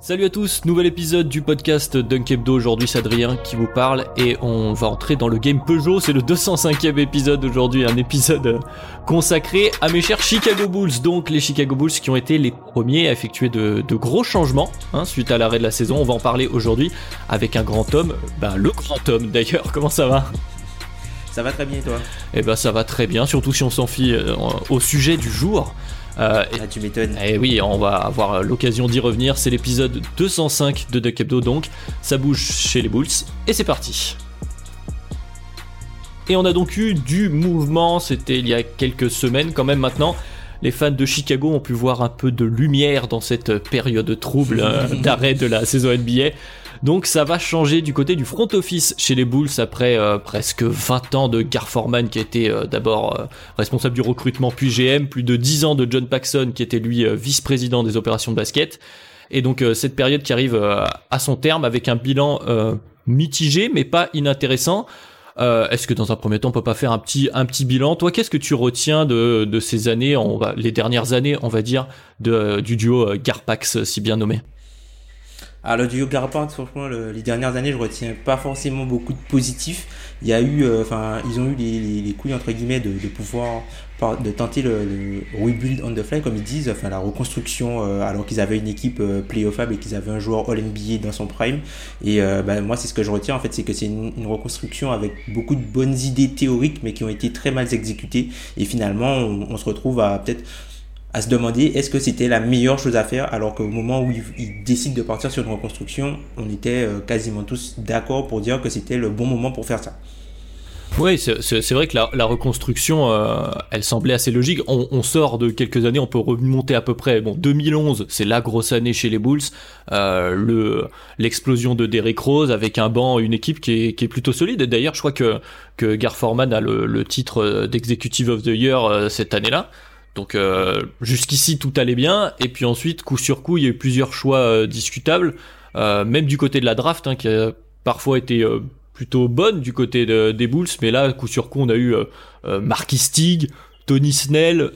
Salut à tous, nouvel épisode du podcast Dunkebdo. Aujourd'hui, c'est Adrien qui vous parle et on va entrer dans le game Peugeot. C'est le 205e épisode aujourd'hui, un épisode consacré à mes chers Chicago Bulls. Donc, les Chicago Bulls qui ont été les premiers à effectuer de, de gros changements hein, suite à l'arrêt de la saison. On va en parler aujourd'hui avec un grand homme, ben, le grand homme d'ailleurs. Comment ça va? Ça va très bien et toi? Eh ben, ça va très bien, surtout si on s'en fie euh, au sujet du jour. Euh, Ah, tu m'étonnes. et oui, on va avoir l'occasion d'y revenir. C'est l'épisode 205 de Duck Hebdo, donc ça bouge chez les Bulls. Et c'est parti. Et on a donc eu du mouvement, c'était il y a quelques semaines quand même maintenant. Les fans de Chicago ont pu voir un peu de lumière dans cette période trouble euh, d'arrêt de la saison NBA. Donc ça va changer du côté du front office chez les Bulls après euh, presque 20 ans de Gar Forman qui était euh, d'abord euh, responsable du recrutement puis GM, plus de 10 ans de John Paxson qui était lui vice-président des opérations de basket. Et donc cette période qui arrive à son terme avec un bilan mitigé mais pas inintéressant. Est-ce que dans un premier temps on peut pas faire un petit un petit bilan? Toi, qu'est-ce que tu retiens de, de ces années, on va les dernières années, on va dire, de, du duo Garpax si bien nommé? Alors le duo Garpin, franchement, le- les dernières années, je retiens pas forcément beaucoup de positifs. Il y a eu, euh, enfin, ils ont eu les, les, les couilles entre guillemets de, pouvoir, de tenter le, rebuild on the fly, comme ils disent, enfin la reconstruction, euh, alors qu'ils avaient une équipe euh, playoffable et qu'ils avaient un joueur All NBA dans son prime. Et bah, moi, c'est ce que je retiens en fait, c'est que c'est une, reconstruction avec beaucoup de bonnes idées théoriques, mais qui ont été très mal exécutées. Et finalement, on se retrouve à peut-être à se demander est-ce que c'était la meilleure chose à faire alors qu'au moment où ils, décident de partir sur une reconstruction, on était euh, quasiment tous d'accord pour dire que c'était le bon moment pour faire ça. Oui, c'est vrai que la, reconstruction, euh, elle semblait assez logique. On, sort de quelques années, on peut remonter à peu près. Bon, 2011, c'est la grosse année chez les Bulls. Euh, le l'explosion de Derrick Rose avec un banc, une équipe qui est, plutôt solide. D'ailleurs, je crois que que Gar Forman a le, titre d'Executive of the Year cette année-là. Donc euh, jusqu'ici tout allait bien. Et puis ensuite, coup sur coup, il y a eu plusieurs choix euh, discutables, euh, même du côté de la draft, hein, qui a parfois été plutôt bonne du côté de- des Bulls, mais là, coup sur coup, on a eu Marquis Stig, Tony Snell,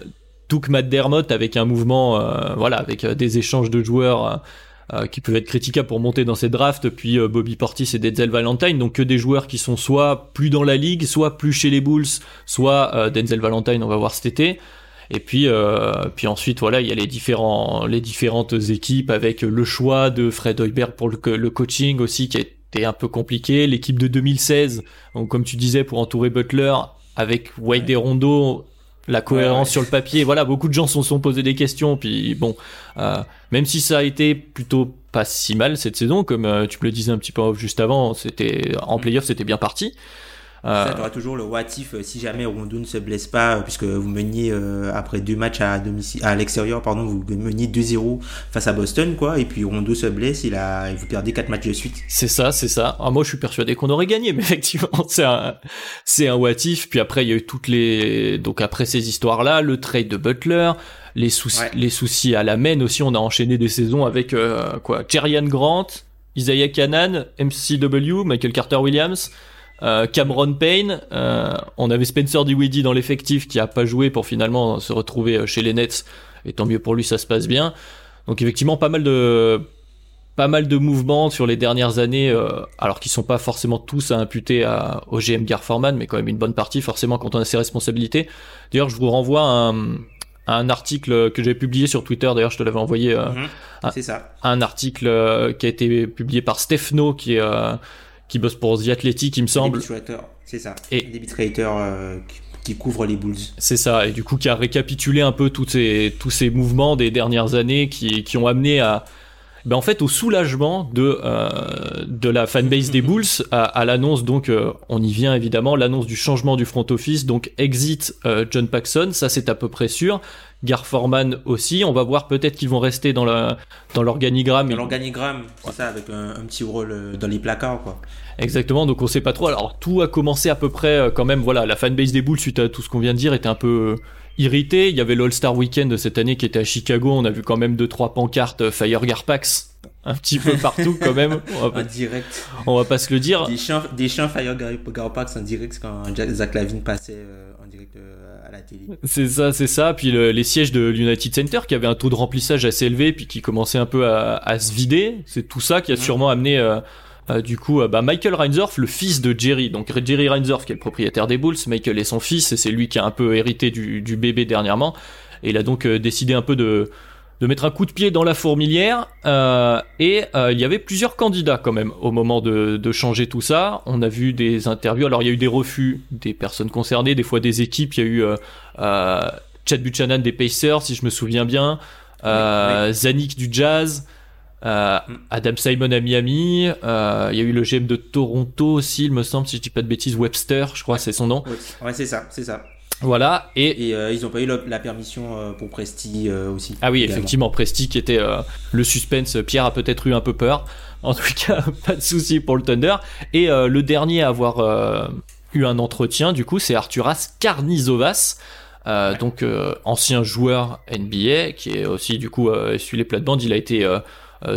Touk McDermott avec un mouvement, voilà, avec des échanges de joueurs qui peuvent être critiquables pour monter dans ces drafts, puis Bobby Portis et Denzel Valentine, donc que des joueurs qui sont soit plus dans la ligue, soit plus chez les Bulls, soit Denzel Valentine, on va voir cet été. Et puis, euh, puis ensuite, voilà, il y a les différents, les différentes équipes avec le choix de Fred Hoiberg pour le, co- le coaching aussi qui a été un peu compliqué. L'équipe de 2016, donc comme tu disais, pour entourer Butler avec Wade et Rondo, la cohérence ouais. sur le papier. Voilà, beaucoup de gens se sont posés des questions. Puis bon, euh, même si ça a été plutôt pas si mal cette saison, comme euh, tu me le disais un petit peu juste avant, c'était en playoff, c'était bien parti. Euh, Ça, tu auras toujours le what if euh, si jamais Rondo ne se blesse pas, euh, puisque vous meniez après deux matchs à domicile, à l'extérieur, pardon, vous meniez 2-0 face à Boston, quoi, et puis Rondo se blesse, il a, et vous perdez quatre matchs de suite. C'est ça, c'est ça. Ah, moi, je suis persuadé qu'on aurait gagné, mais effectivement, c'est un, c'est un what if. Puis après, il y a eu toutes les, donc après ces histoires-là, le trade de Butler, les soucis, Ouais. les soucis à la main aussi. On a enchaîné des saisons avec euh, quoi, Jerian Grant, Isaiah Canaan, MCW, Michael Carter Williams. Euh, Cameron Payne, euh, on avait Spencer Dinwiddie dans l'effectif qui a pas joué pour finalement se retrouver euh, chez les Nets. Et tant mieux pour lui, ça se passe bien. Donc effectivement, pas mal de pas mal de mouvements sur les dernières années, euh, alors qu'ils sont pas forcément tous à imputer à, au GM Gar Forman, mais quand même une bonne partie forcément quand on a ses responsabilités. D'ailleurs, je vous renvoie à un, à un article que j'ai publié sur Twitter. D'ailleurs, je te l'avais envoyé. euh, Mhm. C'est ça. un article euh, qui a été publié par Stefano, qui est euh, qui bosse pour The Athletic, il me semble. C'est ça. Et- Debit Writer, euh, qui, qui couvre les Bulls. C'est ça, et du coup qui a récapitulé un peu tous ces, tous ces mouvements des dernières années qui, qui ont amené à... ben en fait au soulagement de euh, de la fanbase des Bulls à, à l'annonce donc euh, on y vient évidemment l'annonce du changement du front office donc exit euh, John Paxson ça c'est à peu près sûr Gar Forman aussi on va voir peut-être qu'ils vont rester dans la dans l'organigramme Dans l'organigramme, c'est ça, avec un, un petit rôle dans les placards, quoi. Exactement, donc on sait pas trop. Alors tout a commencé à peu près euh, quand même. Voilà, la fanbase des Bulls suite à tout ce qu'on vient de dire était un peu euh, irritée. Il y avait l'All-Star Weekend de cette année qui était à Chicago. On a vu quand même deux trois pancartes euh, Fire Garpax un petit peu partout quand même. On va, En direct. on va pas se le dire. Des chants, des chants Fire Gar- Garpax en direct quand Zach Lavine passait euh, en direct euh, à la télé. C'est ça, c'est ça. Puis le- les sièges de l'United Center qui avaient un taux de remplissage assez élevé, puis qui commençait un peu à, à se vider. C'est tout ça qui a sûrement amené. euh, du coup, euh, bah, Michael Reinsdorf, le fils de Jerry, donc Jerry Reinsdorf qui est le propriétaire des Bulls, Michael est son fils et c'est lui qui a un peu hérité du, du bébé dernièrement. Et il a donc euh, décidé un peu de, de mettre un coup de pied dans la fourmilière. euh, et euh, il y avait plusieurs candidats quand même au moment de, de changer tout ça. On a vu des interviews. Alors il y a eu des refus des personnes concernées, des fois des équipes. Il y a eu euh, euh, Chad Buchanan des Pacers, si je me souviens bien. Euh, Zanik du Jazz. Euh. Adam Simon à Miami, euh, il y a eu le GM de Toronto aussi, il me semble, si je dis pas de bêtises, Webster, je crois, c'est son nom. Ouais, ouais, c'est ça, c'est ça. Voilà, et Et euh, ils ont pas eu la, la permission pour Presti aussi. Ah oui, également. effectivement, Presti qui était le suspense. Pierre a peut-être eu un peu peur. En tout cas, pas de souci pour le Thunder. Et le dernier à avoir eu un entretien, du coup, c'est Arturas Karnizovas. Euh, donc euh, ancien joueur NBA qui est aussi du coup euh, essuie les plates-bandes. Il a été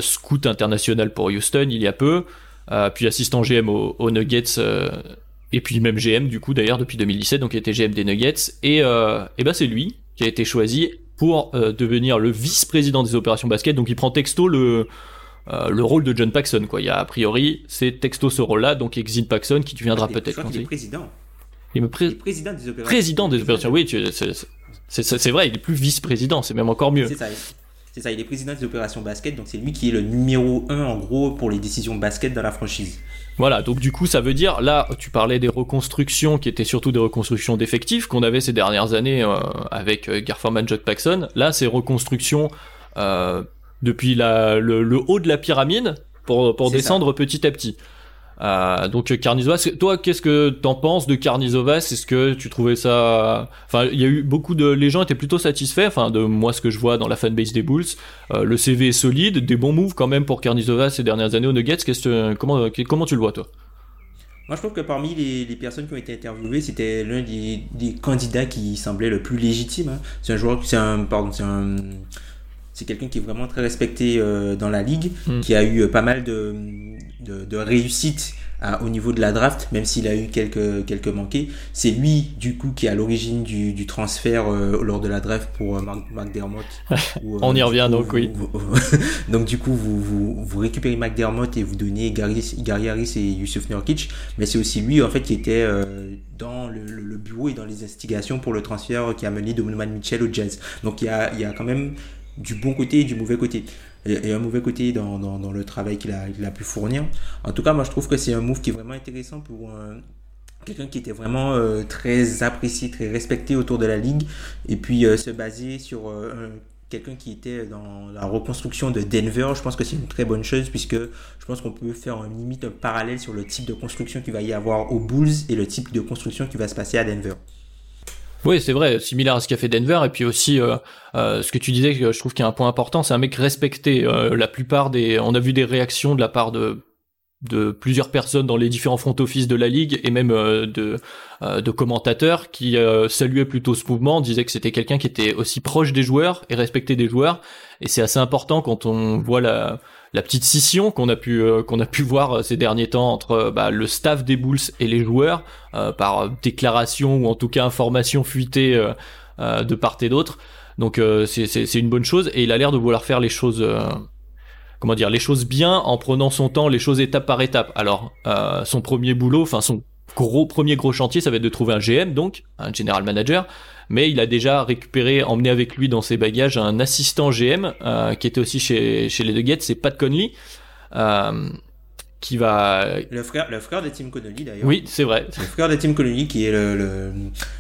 scout international pour Houston il y a peu, euh, puis assistant GM aux, Nuggets euh, et puis même GM du coup d'ailleurs depuis 2017 donc il était GM des Nuggets et euh, et ben c'est lui qui a été choisi pour euh, devenir le vice-président des opérations basket donc il prend texto le euh, le rôle de John Paxson quoi il y a a priori c'est texto ce rôle là donc Exit Paxson qui deviendra Je peut-être est conseiller. président. il me Il est président des opérations. président des opérations oui c'est vrai il est plus vice-président c'est même encore mieux C'est ça. C'est ça, il est président des opérations basket, donc c'est lui qui est le numéro 1 en gros pour les décisions basket dans la franchise. Voilà, donc du coup, ça veut dire, là, tu parlais des reconstructions qui étaient surtout des reconstructions d'effectifs qu'on avait ces dernières années euh, avec euh, Garforman, Judd Paxson. Là, c'est reconstruction euh, depuis la, le, le haut de la pyramide pour, descendre petit à petit. Euh, donc euh, Karnizovas, toi, qu'est-ce que t'en penses de Karnizovas Est-ce que tu trouvais ça Enfin, il y a eu beaucoup de, les gens étaient plutôt satisfaits. Enfin, de moi, ce que je vois dans la fanbase des Bulls, Euh, le CV est solide, des bons moves quand même pour Karnizovas ces dernières années aux Nuggets. Comment, comment tu le vois toi? Moi, je trouve que parmi les, personnes qui ont été interviewées, c'était l'un des, des candidats qui semblait le plus légitime. hein. C'est un joueur, c'est un, pardon, c'est un, c'est quelqu'un qui est vraiment très respecté euh, dans la ligue, Mm. qui a eu euh, pas mal de, de, de réussites à- au niveau de la draft, même s'il a eu quelques, quelques manqués. C'est lui, du coup, qui est à l'origine du, du transfert euh, lors de la draft pour euh, Mark, McDermott. Où, euh, On y revient, coup, donc, oui. vous- donc du coup, vous, vous, vous récupérez McDermott et vous donnez Gary, Gary Harris et Yusuf Nurkic, mais c'est aussi lui en fait qui était euh, dans le, le- le bureau et dans les investigations pour le transfert qui a mené Donovan Mitchell au Jazz. Donc il y a, il y a quand même du bon côté et du mauvais côté. Et, un mauvais côté dans, dans, le travail qu'il a, a pu fournir. En tout cas, moi je trouve que c'est un move qui est vraiment intéressant pour un- quelqu'un qui était vraiment euh, très apprécié, très respecté autour de la ligue, et puis euh, se baser sur euh, un- quelqu'un qui était dans la reconstruction de Denver, je pense que c'est une très bonne chose, puisque je pense qu'on peut faire un, limite un parallèle sur le type de construction qu'il va y avoir aux Bulls et le type de construction qui va se passer à Denver. Oui, c'est vrai, similaire à ce qu'a fait Denver, et puis aussi euh, euh, ce que tu disais, je trouve qu'il y a un point important, c'est un mec respecté. Euh, la plupart des, on a vu des réactions de la part de de plusieurs personnes dans les différents front office de la ligue et même euh, de euh, de commentateurs qui saluaient plutôt ce mouvement, disaient que c'était quelqu'un qui était aussi proche des joueurs et respecté des joueurs. Et c'est assez important quand on voit la la petite scission qu'on a pu euh, qu'on a pu voir euh, ces derniers temps entre euh, bah, le staff des Bulls et les joueurs par déclaration ou en tout cas information fuitée de part et d'autre. Donc c'est une bonne chose et il a l'air de vouloir faire les choses comment dire les choses bien en prenant son temps, les choses étape par étape. Alors son premier boulot, enfin son gros premier gros chantier, ça va être de trouver un GM donc un general manager. Mais il a déjà récupéré, emmené avec lui dans ses bagages un assistant GM euh, qui était aussi chez chez les Nuggets, c'est Pat Conley. Euh, qui va. Le frère, le frère de Tim Connolly d'ailleurs. Oui, c'est vrai. Le frère de Tim Connolly qui est le,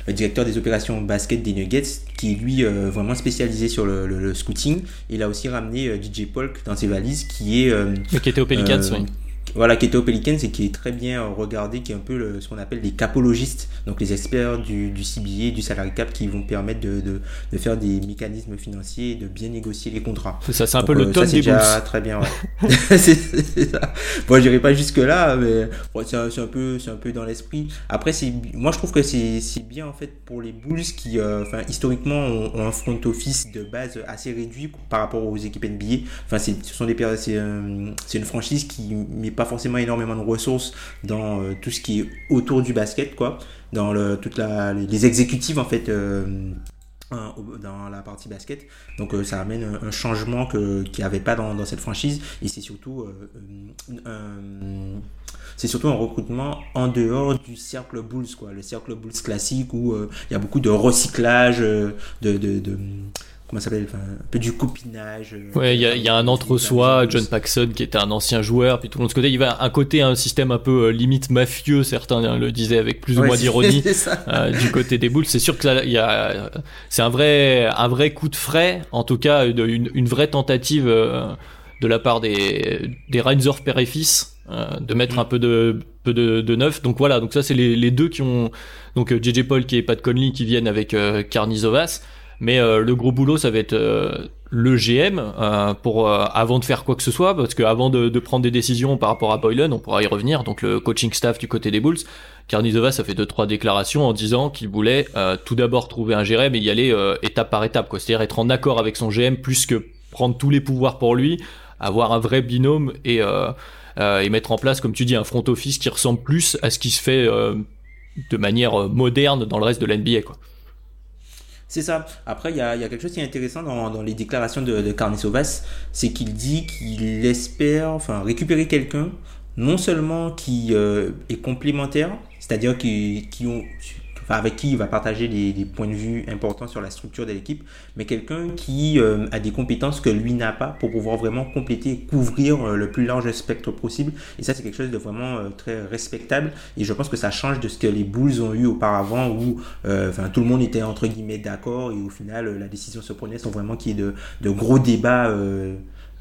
le, directeur des opérations basket des Nuggets, qui est lui euh, vraiment spécialisé sur le, le, scouting. Il a aussi ramené euh, DJ Polk dans ses valises, qui est. Euh, qui était au Pelicans, oui voilà, qui était au Pelicans et qui est très bien regardé, qui est un peu le, ce qu'on appelle les capologistes, donc les experts du, du CBA, du salary cap, qui vont permettre de, de, de, faire des mécanismes financiers et de bien négocier les contrats. Ça, c'est un peu le euh, ton des déjà très bien. Ouais. c'est ça. Bon, j'irai pas jusque là, mais c'est un, un, peu, c'est un peu dans l'esprit. Après, c'est, moi, je trouve que c'est, c'est bien en fait pour les Bulls qui, euh, enfin, historiquement, ont, ont, un front office de base assez réduit par rapport aux équipes NBA. Enfin, c'est, ce sont des, c'est, c'est une franchise qui met pas forcément énormément de ressources dans euh, tout ce qui est autour du basket, quoi, dans le, toute la, les exécutives en fait. Euh, dans la partie basket. Donc euh, ça amène un, changement qu'il n'y avait pas dans, cette franchise. Et c'est surtout c'est surtout un recrutement en dehors du cercle Bulls quoi. Le cercle Bulls classique où il y a beaucoup de recyclage de comment s'appelle un peu du copinage euh, ouais il y a, y a, un entre-soi John Paxson qui était un ancien joueur puis tout le monde côté il y a un côté un système un peu euh, limite mafieux certains le disaient avec plus ou moins d'ironie euh, du côté des Bulls. C'est sûr que il y a c'est un vrai un vrai coup de frais en tout cas une, une vraie tentative de la part des des Reinsdorf père et fils de mettre mm. un peu de peu de, de neuf. Donc voilà donc ça c'est les, les, deux qui ont donc JJ Paul qui est Pat Conley qui viennent avec euh, Karnizovas mais euh, le gros boulot, ça va être euh, le GM euh, pour avant de faire quoi que ce soit, parce qu'avant de, de prendre des décisions par rapport à Boylan, on pourra y revenir. Donc le coaching staff du côté des Bulls, Karnizova, ça fait deux trois déclarations en disant qu'il voulait tout d'abord trouver un GM et y aller étape par étape, quoi. C'est-à-dire être en accord avec son GM plus que prendre tous les pouvoirs pour lui, avoir un vrai binôme et et mettre en place, comme tu dis, un front office qui ressemble plus à ce qui se fait de manière moderne dans le reste de l'NBA, quoi. C'est ça. Après, il y a, quelque chose qui est intéressant dans, les déclarations de, de Carnisovas, c'est qu'il dit qu'il espère enfin, récupérer quelqu'un, non seulement qui euh, est complémentaire, c'est-à-dire qui, qui ont avec qui il va partager des, points de vue importants sur la structure de l'équipe, mais quelqu'un qui euh, a des compétences que lui n'a pas pour pouvoir vraiment compléter couvrir euh, le plus large spectre possible. Et ça, c'est quelque chose de vraiment euh, très respectable. Et je pense que ça change de ce que les Bulls ont eu auparavant où enfin, tout le monde était entre guillemets d'accord et au final, la décision se prenait sans vraiment qu'il y ait de gros débats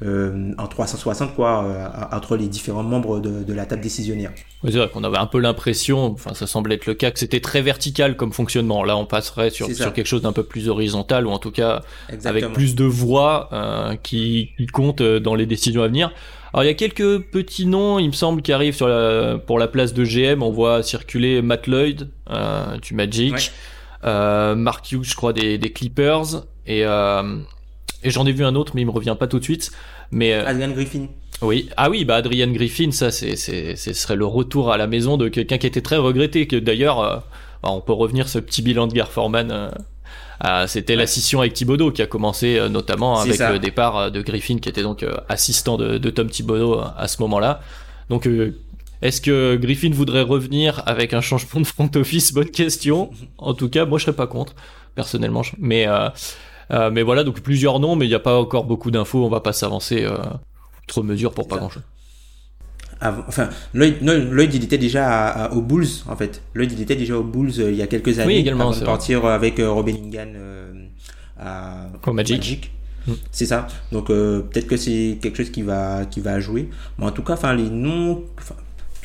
euh, en 360 quoi euh, entre les différents membres de, de la table décisionnaire. Oui, c'est vrai qu'on avait un peu l'impression, enfin ça semblait être le cas, que c'était très vertical comme fonctionnement. Là, on passerait sur, sur quelque chose d'un peu plus horizontal ou en tout cas avec plus de voix euh, qui, qui comptent euh, dans les décisions à venir. Alors il y a quelques petits noms, il me semble, qui arrivent sur la, pour la place de GM. On voit circuler Matt Lloyd euh, du Magic, euh, Mark Hughes, je crois, des, des Clippers, et euh, et j'en ai vu un autre, mais il me revient pas tout de suite. Mais euh, Adrian Griffin. Oui, ah oui, bah Adrian Griffin, ça, c'est, c'est, ce serait le retour à la maison de quelqu'un qui était très regretté. Que d'ailleurs, euh, bah, on peut revenir ce petit bilan de Gare Foreman. Euh, c'était la scission avec Thibodeau qui a commencé notamment avec le départ de Griffin, qui était donc assistant de, de, Tom Thibodeau à ce moment-là. Donc est-ce que Griffin voudrait revenir avec un changement de front office? Bonne question. En tout cas, moi je serais pas contre, personnellement. Mais euh, mais voilà, donc plusieurs noms, mais il n'y a pas encore beaucoup d'infos. On va pas s'avancer euh, trop mesure pour pas grand-chose. Enfin, Lloyd, il était déjà aux Bulls, en fait. Lloyd, il était déjà aux Bulls euh, il y a quelques années. Oui, également. Avant de partir avec Robin Ingan à Au Magic. Mm. C'est ça. Donc peut-être que c'est quelque chose qui va qui va jouer. Mais en tout cas, enfin les noms,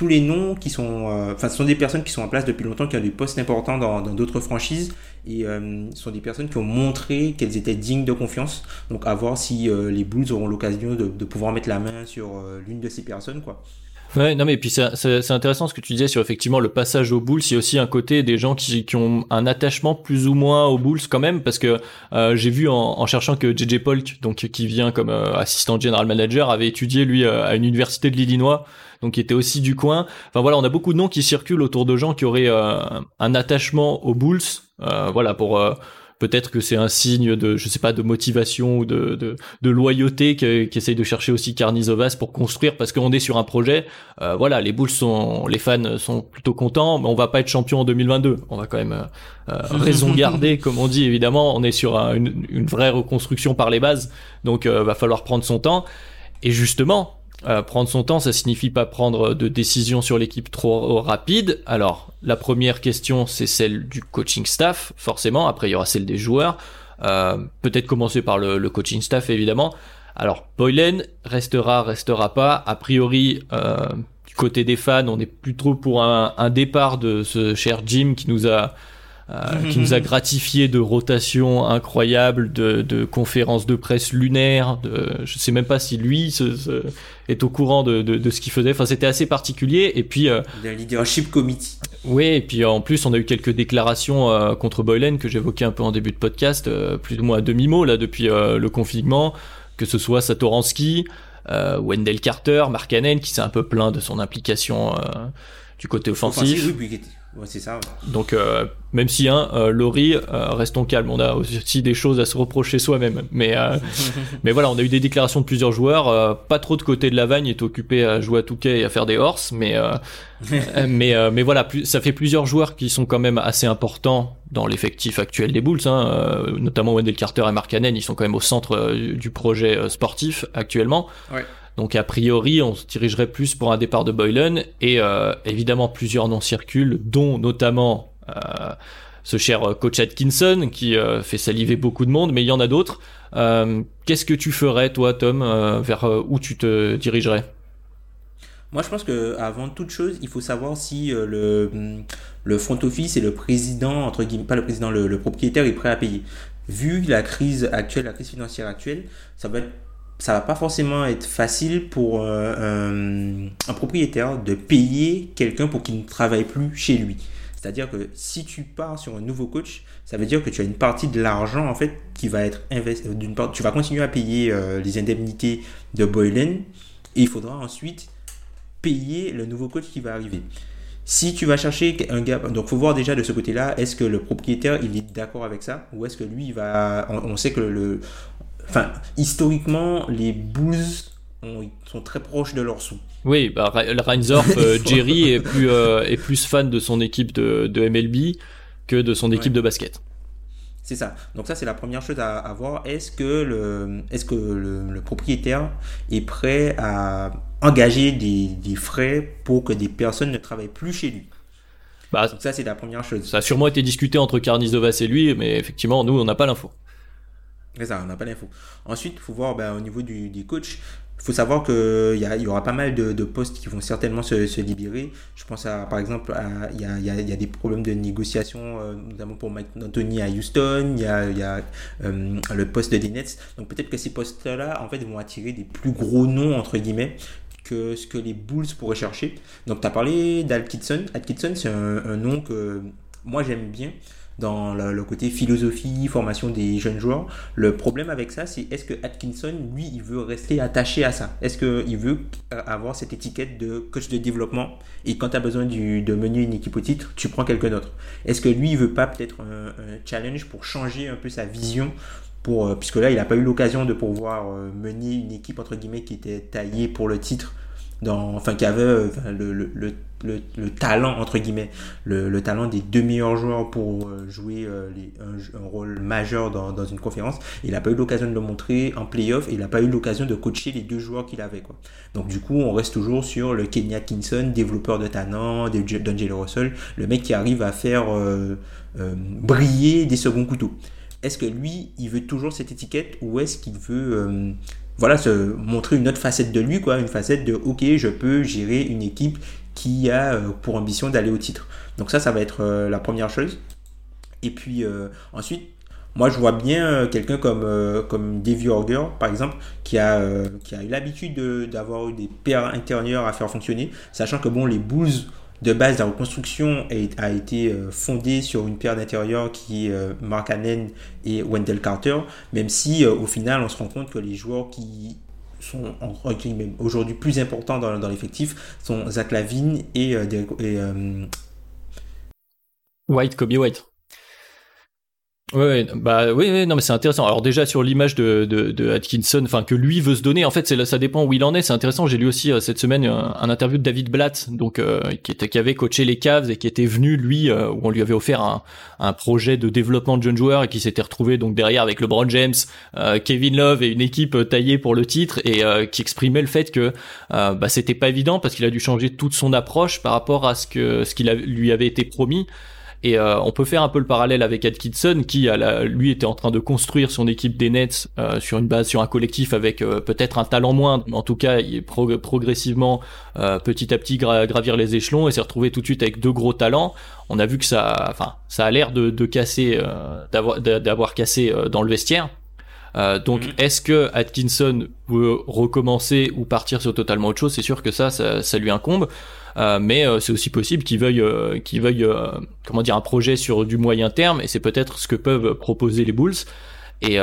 tous les noms qui sont, enfin, ce sont des personnes qui sont en place depuis longtemps, qui ont des postes importants dans d'autres franchises et euh, ce sont des personnes qui ont montré qu'elles étaient dignes de confiance. Donc à voir si euh, les Bulls auront l'occasion de, pouvoir mettre la main sur euh, l'une de ces personnes, quoi. Ouais, non mais puis c'est intéressant ce que tu disais sur effectivement le passage aux Bulls. Il y a aussi un côté des gens qui, ont un attachement plus ou moins aux Bulls quand même, parce que euh, j'ai vu en, cherchant que JJ Polk, donc qui vient comme euh, assistant general manager, avait étudié lui à une université de l'Illinois, donc qui était aussi du coin. Enfin voilà, on a beaucoup de noms qui circulent autour de gens qui auraient un attachement aux Bulls euh, voilà, pour euh, peut-être que c'est un signe de, je sais pas, de motivation ou de, de, de loyauté qu'essaye de chercher aussi Carnizovas pour construire parce qu'on est sur un projet. Euh, voilà, les Bulls sont, les fans sont plutôt contents, mais on va pas être champion en 2022. On va quand même raison garder, comme on dit évidemment. On est sur une, une, vraie reconstruction par les bases, donc va falloir prendre son temps. Et justement, prendre son temps, ça signifie pas prendre de décision sur l'équipe trop rapide. Alors, la première question, c'est celle du coaching staff, forcément. Après, il y aura celle des joueurs. Peut-être commencer par le, le, coaching staff, évidemment. Alors, Boylen restera, restera pas. A priori, du côté des fans, on est plutôt pour un, un départ de ce cher Jim qui nous a euh, qui nous a gratifié de rotations incroyables, de, de, conférences de presse lunaires. De, je sais même pas si lui se, est au courant de, de, de ce qu'il faisait. Enfin, c'était assez particulier. Et puis, euh, le leadership committee. Oui, et puis en plus, on a eu quelques déclarations euh, contre Boylan que j'évoquais un peu en début de podcast, plus ou moins à demi mot là depuis le confinement, que ce soit Satoransky. Wendell Carter, Mark Hannen, qui s'est un peu plaint de son implication du côté offensif. oui, oui, Ouais, c'est ça. Donc, euh, même si, hein, euh, Laurie, euh, restons calmes, on a aussi des choses à se reprocher soi-même. Mais, euh, mais voilà, on a eu des déclarations de plusieurs joueurs. Euh, pas trop de côté de la Vagne, est occupé à jouer à Touquet et à faire des horses. Mais, mais, mais voilà, plus, ça fait plusieurs joueurs qui sont quand même assez importants dans l'effectif actuel des Bulls, hein, notamment Wendell Carter et Mark Cannon, ils sont quand même au centre du projet sportif actuellement. Ouais. Donc a priori, on se dirigerait plus pour un départ de Boylan et euh, évidemment plusieurs noms circulent, dont notamment euh, ce cher coach Atkinson qui euh, fait saliver beaucoup de monde, mais il y en a d'autres. Qu'est-ce que tu ferais toi, Tom, vers où tu te dirigerais? Moi, je pense que avant toute chose, il faut savoir si le, front office et le président, entre guillemets, pas le président, le, le propriétaire est prêt à payer. Vu la crise actuelle, la crise financière actuelle, ça va être ça va pas forcément être facile pour euh, un, propriétaire de payer quelqu'un pour qu'il ne travaille plus chez lui. C'est-à-dire que si tu pars sur un nouveau coach, ça veut dire que tu as une partie de l'argent en fait qui va être investi. Euh, d'une part, tu vas continuer à payer euh, les indemnités de Boylan et il faudra ensuite payer le nouveau coach qui va arriver. Si tu vas chercher un gars, donc faut voir déjà de ce côté-là, est-ce que le propriétaire il est d'accord avec ça ou est-ce que lui il va, on, sait que le, Enfin, historiquement, les Bulls sont très proches de leur sous. Oui, bah, Reinsdorf, euh, Jerry est plus, euh, est plus fan de son équipe de, de MLB que de son équipe de basket. C'est ça. Donc ça, c'est la première chose à, voir. Est-ce que, le, est -ce que le, propriétaire est prêt à engager des, des, frais pour que des personnes ne travaillent plus chez lui? Bah, Donc ça, c'est la première chose. Ça a sûrement été discuté entre Karnizovas et lui, mais effectivement, nous, on n'a pas l'info. C'est ça, on n'a pas l'info. Ensuite, il faut voir ben, au niveau du, des coachs, il faut savoir qu'il y, y aura pas mal de, de, postes qui vont certainement se, libérer. Je pense à, par exemple, il y a, des problèmes de négociation, euh, notamment pour Mike Anthony à Houston, il y a, euh, le poste des Nets. Donc peut-être que ces postes-là, en fait, vont attirer des plus gros noms, entre guillemets, que ce que les Bulls pourraient chercher. Donc tu as parlé d'Atkinson. Atkinson, c'est un nom que moi j'aime bien dans le, côté philosophie, formation des jeunes joueurs. Le problème avec ça, c'est est-ce que Atkinson, lui, il veut rester attaché à ça? Est-ce qu'il veut avoir cette étiquette de coach de développement? Et quand tu as besoin de mener une équipe au titre, tu prends quelqu'un d'autre. Est-ce que lui, il veut pas peut-être un, challenge pour changer un peu sa vision pour, euh, puisque là, il n'a pas eu l'occasion de pouvoir euh, mener une équipe entre guillemets qui était taillée pour le titre dans, enfin, qui avait euh, le, le, le, talent, entre guillemets, le, talent des deux meilleurs joueurs pour euh, jouer euh, les, un, rôle majeur dans, dans une conférence. Il n'a pas eu l'occasion de le montrer en playoff et il n'a pas eu l'occasion de coacher les deux joueurs qu'il avait. Quoi. Donc, du coup, on reste toujours sur le Kenya Kinson, développeur de talent, d'Angelo Russell, le mec qui arrive à faire briller des seconds couteaux. Est-ce que lui, il veut toujours cette étiquette ou est-ce qu'il veut voilà, se montrer une autre facette de lui, quoi, une facette de ok, je peux gérer une équipe qui a euh, pour ambition d'aller au titre. Donc ça, ça va être euh, la première chose. Et puis euh, ensuite, moi je vois bien quelqu'un comme, comme Davy Orger, par exemple, qui a, qui a eu l'habitude d'avoir eu des paires intérieures à faire fonctionner, sachant que bon, les Bulls de base, la reconstruction a été euh, fondée sur une paire d'intérieurs qui est euh, Mark Hannon et Wendell Carter, même si euh, au final on se rend compte que les joueurs qui sont aujourd'hui plus importants dans, l'effectif sont Zach Lavine et, White, Kobe White. Ouais, bah oui, non mais c'est intéressant. Alors déjà sur l'image de, de, de, Atkinson, enfin que lui veut se donner, en fait c'est ça dépend où il en est. C'est intéressant. J'ai lu aussi euh, cette semaine un, interview de David Blatt, donc euh, qui était qui avait coaché les Cavs et qui était venu lui euh, où on lui avait offert un, un projet de développement de jeunes joueurs et qui s'était retrouvé donc derrière avec LeBron James, Kevin Love et une équipe taillée pour le titre et qui exprimait le fait que bah c'était pas évident parce qu'il a dû changer toute son approche par rapport à ce que ce qu'il lui avait été promis. Et euh, on peut faire un peu le parallèle avec Atkinson, qui a lui était en train de construire son équipe des Nets euh, sur une base, sur un collectif avec euh, peut-être un talent moindre, mais en tout cas il est progressivement, petit à petit gravir les échelons et s'est retrouvé tout de suite avec deux gros talents. On a vu que ça, enfin, ça a l'air de, de casser, d'avoir, d'avoir cassé dans le vestiaire. donc, mhm. est-ce que Atkinson veut recommencer ou partir sur totalement autre chose? C'est sûr que ça, ça, ça lui incombe. Euh, mais euh, c'est aussi possible qu'ils veuillent, euh, qu'ils veuillent comment dire, un projet sur du moyen terme, et c'est peut-être ce que peuvent proposer les Bulls. Et,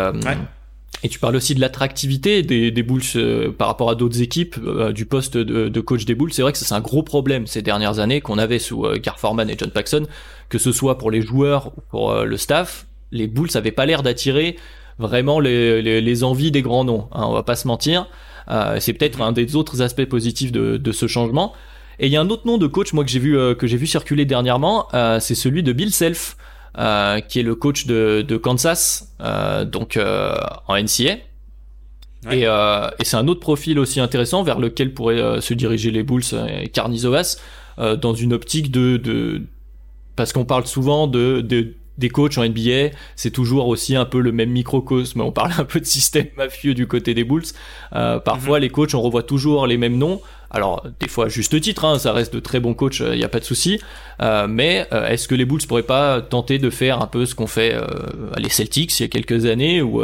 et tu parles aussi de l'attractivité des, des Bulls par rapport à d'autres équipes du poste de, de, coach des Bulls. C'est vrai que c'est un gros problème ces dernières années qu'on avait sous Gar Forman et John Paxson, que ce soit pour les joueurs ou pour le staff. Les Bulls n'avaient pas l'air d'attirer vraiment les, les, les, envies des grands noms. Hein, on va pas se mentir. c'est peut-être un des autres aspects positifs de, de ce changement. Et il y a un autre nom de coach, moi que j'ai vu euh, que j'ai vu circuler dernièrement, euh, c'est celui de Bill Self, euh, qui est le coach de, de Kansas, donc en NCA. Et, et c'est un autre profil aussi intéressant vers lequel pourraient se diriger les Bulls et Carnizovas dans une optique de, de parce qu'on parle souvent de, de des coachs en NBA, c'est toujours aussi un peu le même microcosme. On parle un peu de système mafieux du côté des Bulls. Euh, parfois, les coachs, on revoit toujours les mêmes noms. Alors, des fois, juste titre, hein, ça reste de très bons coachs, il euh, n'y a pas de souci. Euh, mais est-ce que les Bulls pourraient pas tenter de faire un peu ce qu'ont fait les Celtics il y a quelques années, ou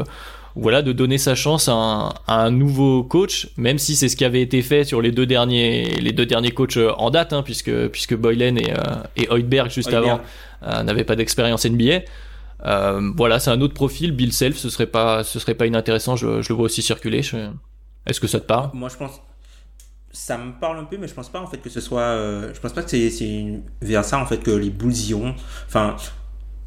voilà, de donner sa chance à un, à un, nouveau coach, même si c'est ce qui avait été fait sur les deux derniers, les deux derniers coachs en date, hein, puisque puisque Boylen et, et Hoiberg juste avant euh, n'avait pas d'expérience NBA. Euh, voilà, c'est un autre profil. Bill Self, ce serait pas, ce serait pas inintéressant. Je, je le vois aussi circuler. Est-ce que ça te parle? Moi, je pense. Ça me parle un peu, mais je pense pas en fait que ce soit. Euh, je pense pas que c'est vers ça en fait que les Bulls iront. Enfin,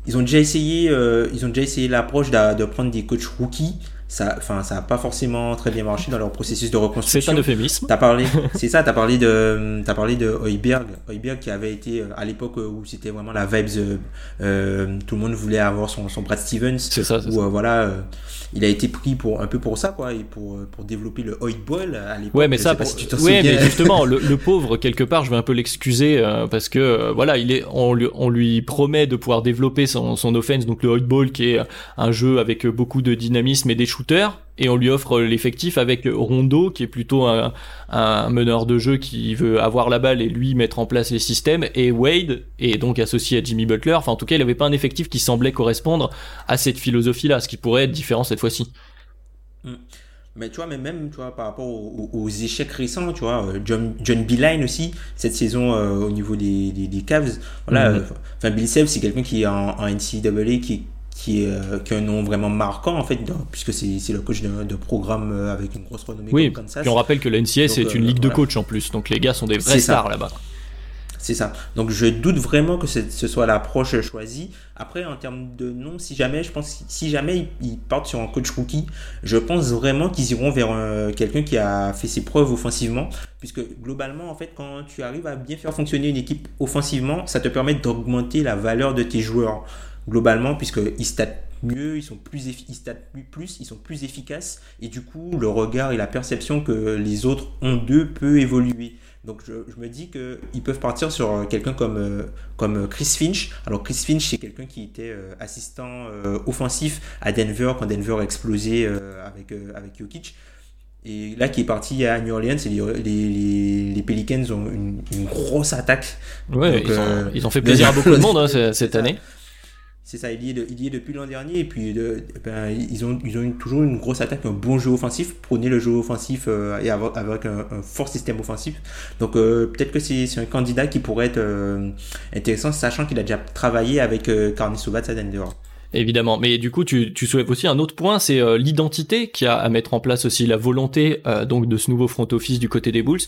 ils ont déjà essayé. ils ont déjà essayé l'approche de, prendre des coachs rookies ça enfin ça a pas forcément très bien marché dans leur processus de reconstruction. C'est un euphémisme. T'as parlé c'est ça, tu as parlé de as parlé de Heuberg, Heuberg qui avait été euh, à l'époque où c'était vraiment la vibes euh, euh, tout le monde voulait avoir son, son Brad Stevens c'est ça, où voilà il a été pris pour un peu pour ça quoi et pour pour développer le Hoyt Ball à l'époque. Ouais mais ça si tu ouais, mais justement le, le, pauvre quelque part je vais un peu l'excuser parce que voilà il est on lui, on lui promet de pouvoir développer son son offense donc le Hoyt Ball qui est un jeu avec beaucoup de dynamisme et des et on lui offre l'effectif avec Rondo qui est plutôt un, meneur de jeu qui veut avoir la balle et lui mettre en place les systèmes et Wade est donc associé à Jimmy Butler enfin en tout cas il avait pas un effectif qui semblait correspondre à cette philosophie là ce qui pourrait être différent cette fois-ci mm. mais tu vois mais même tu vois par rapport aux, échecs récents tu vois euh, John, John Beeline aussi cette saison euh, au niveau des, des, Cavs voilà mm-hmm. euh, enfin Bill Self c'est quelqu'un qui est en, en NCAA qui qui est, euh, qui un nom vraiment marquant en fait, puisque c'est le coach de, de, programme euh, avec une grosse renommée oui, comme Kansas. Puis on rappelle que l'NCS c'est une euh, ligue de coach en plus, donc les gars sont des vrais stars là-bas. C'est ça. Donc je doute vraiment que ce soit l'approche choisie. Après, en termes de nom, si jamais, je pense, si jamais ils partent sur un coach rookie, je pense vraiment qu'ils iront vers quelqu'un qui a fait ses preuves offensivement. Puisque globalement, en fait, quand tu arrives à bien faire fonctionner une équipe offensivement, ça te permet d'augmenter la valeur de tes joueurs globalement, puisqu'ils statent mieux, ils sont plus, ils plus, plus, ils sont plus efficaces, et du coup, le regard et la perception que les autres ont d'eux peut évoluer. Donc je, me dis qu'ils peuvent partir sur quelqu'un comme, euh, comme Chris Finch. Alors Chris Finch, c'est quelqu'un qui était euh, assistant euh, offensif à Denver quand Denver a explosé avec, avec Jokic. Et là, qui est parti à New Orleans, les, les, les, Pelicans ont une, grosse attaque. Ouais, ils, ont, ils, ont, fait plaisir à beaucoup de monde hein, cette année. C'est ça, il y, est il depuis l'an dernier et puis ben, ils ont, ils toujours une grosse attaque, un bon jeu offensif, prôner le jeu offensif euh, et avec un, fort système offensif. Donc euh, peut-être que c'est un candidat qui pourrait être euh, intéressant, sachant qu'il a déjà travaillé avec Sobat à Denver. Évidemment, mais du coup, tu, tu aussi un autre point, c'est euh, l'identité qui a à mettre en place aussi la volonté euh, donc de ce nouveau front office du côté des Bulls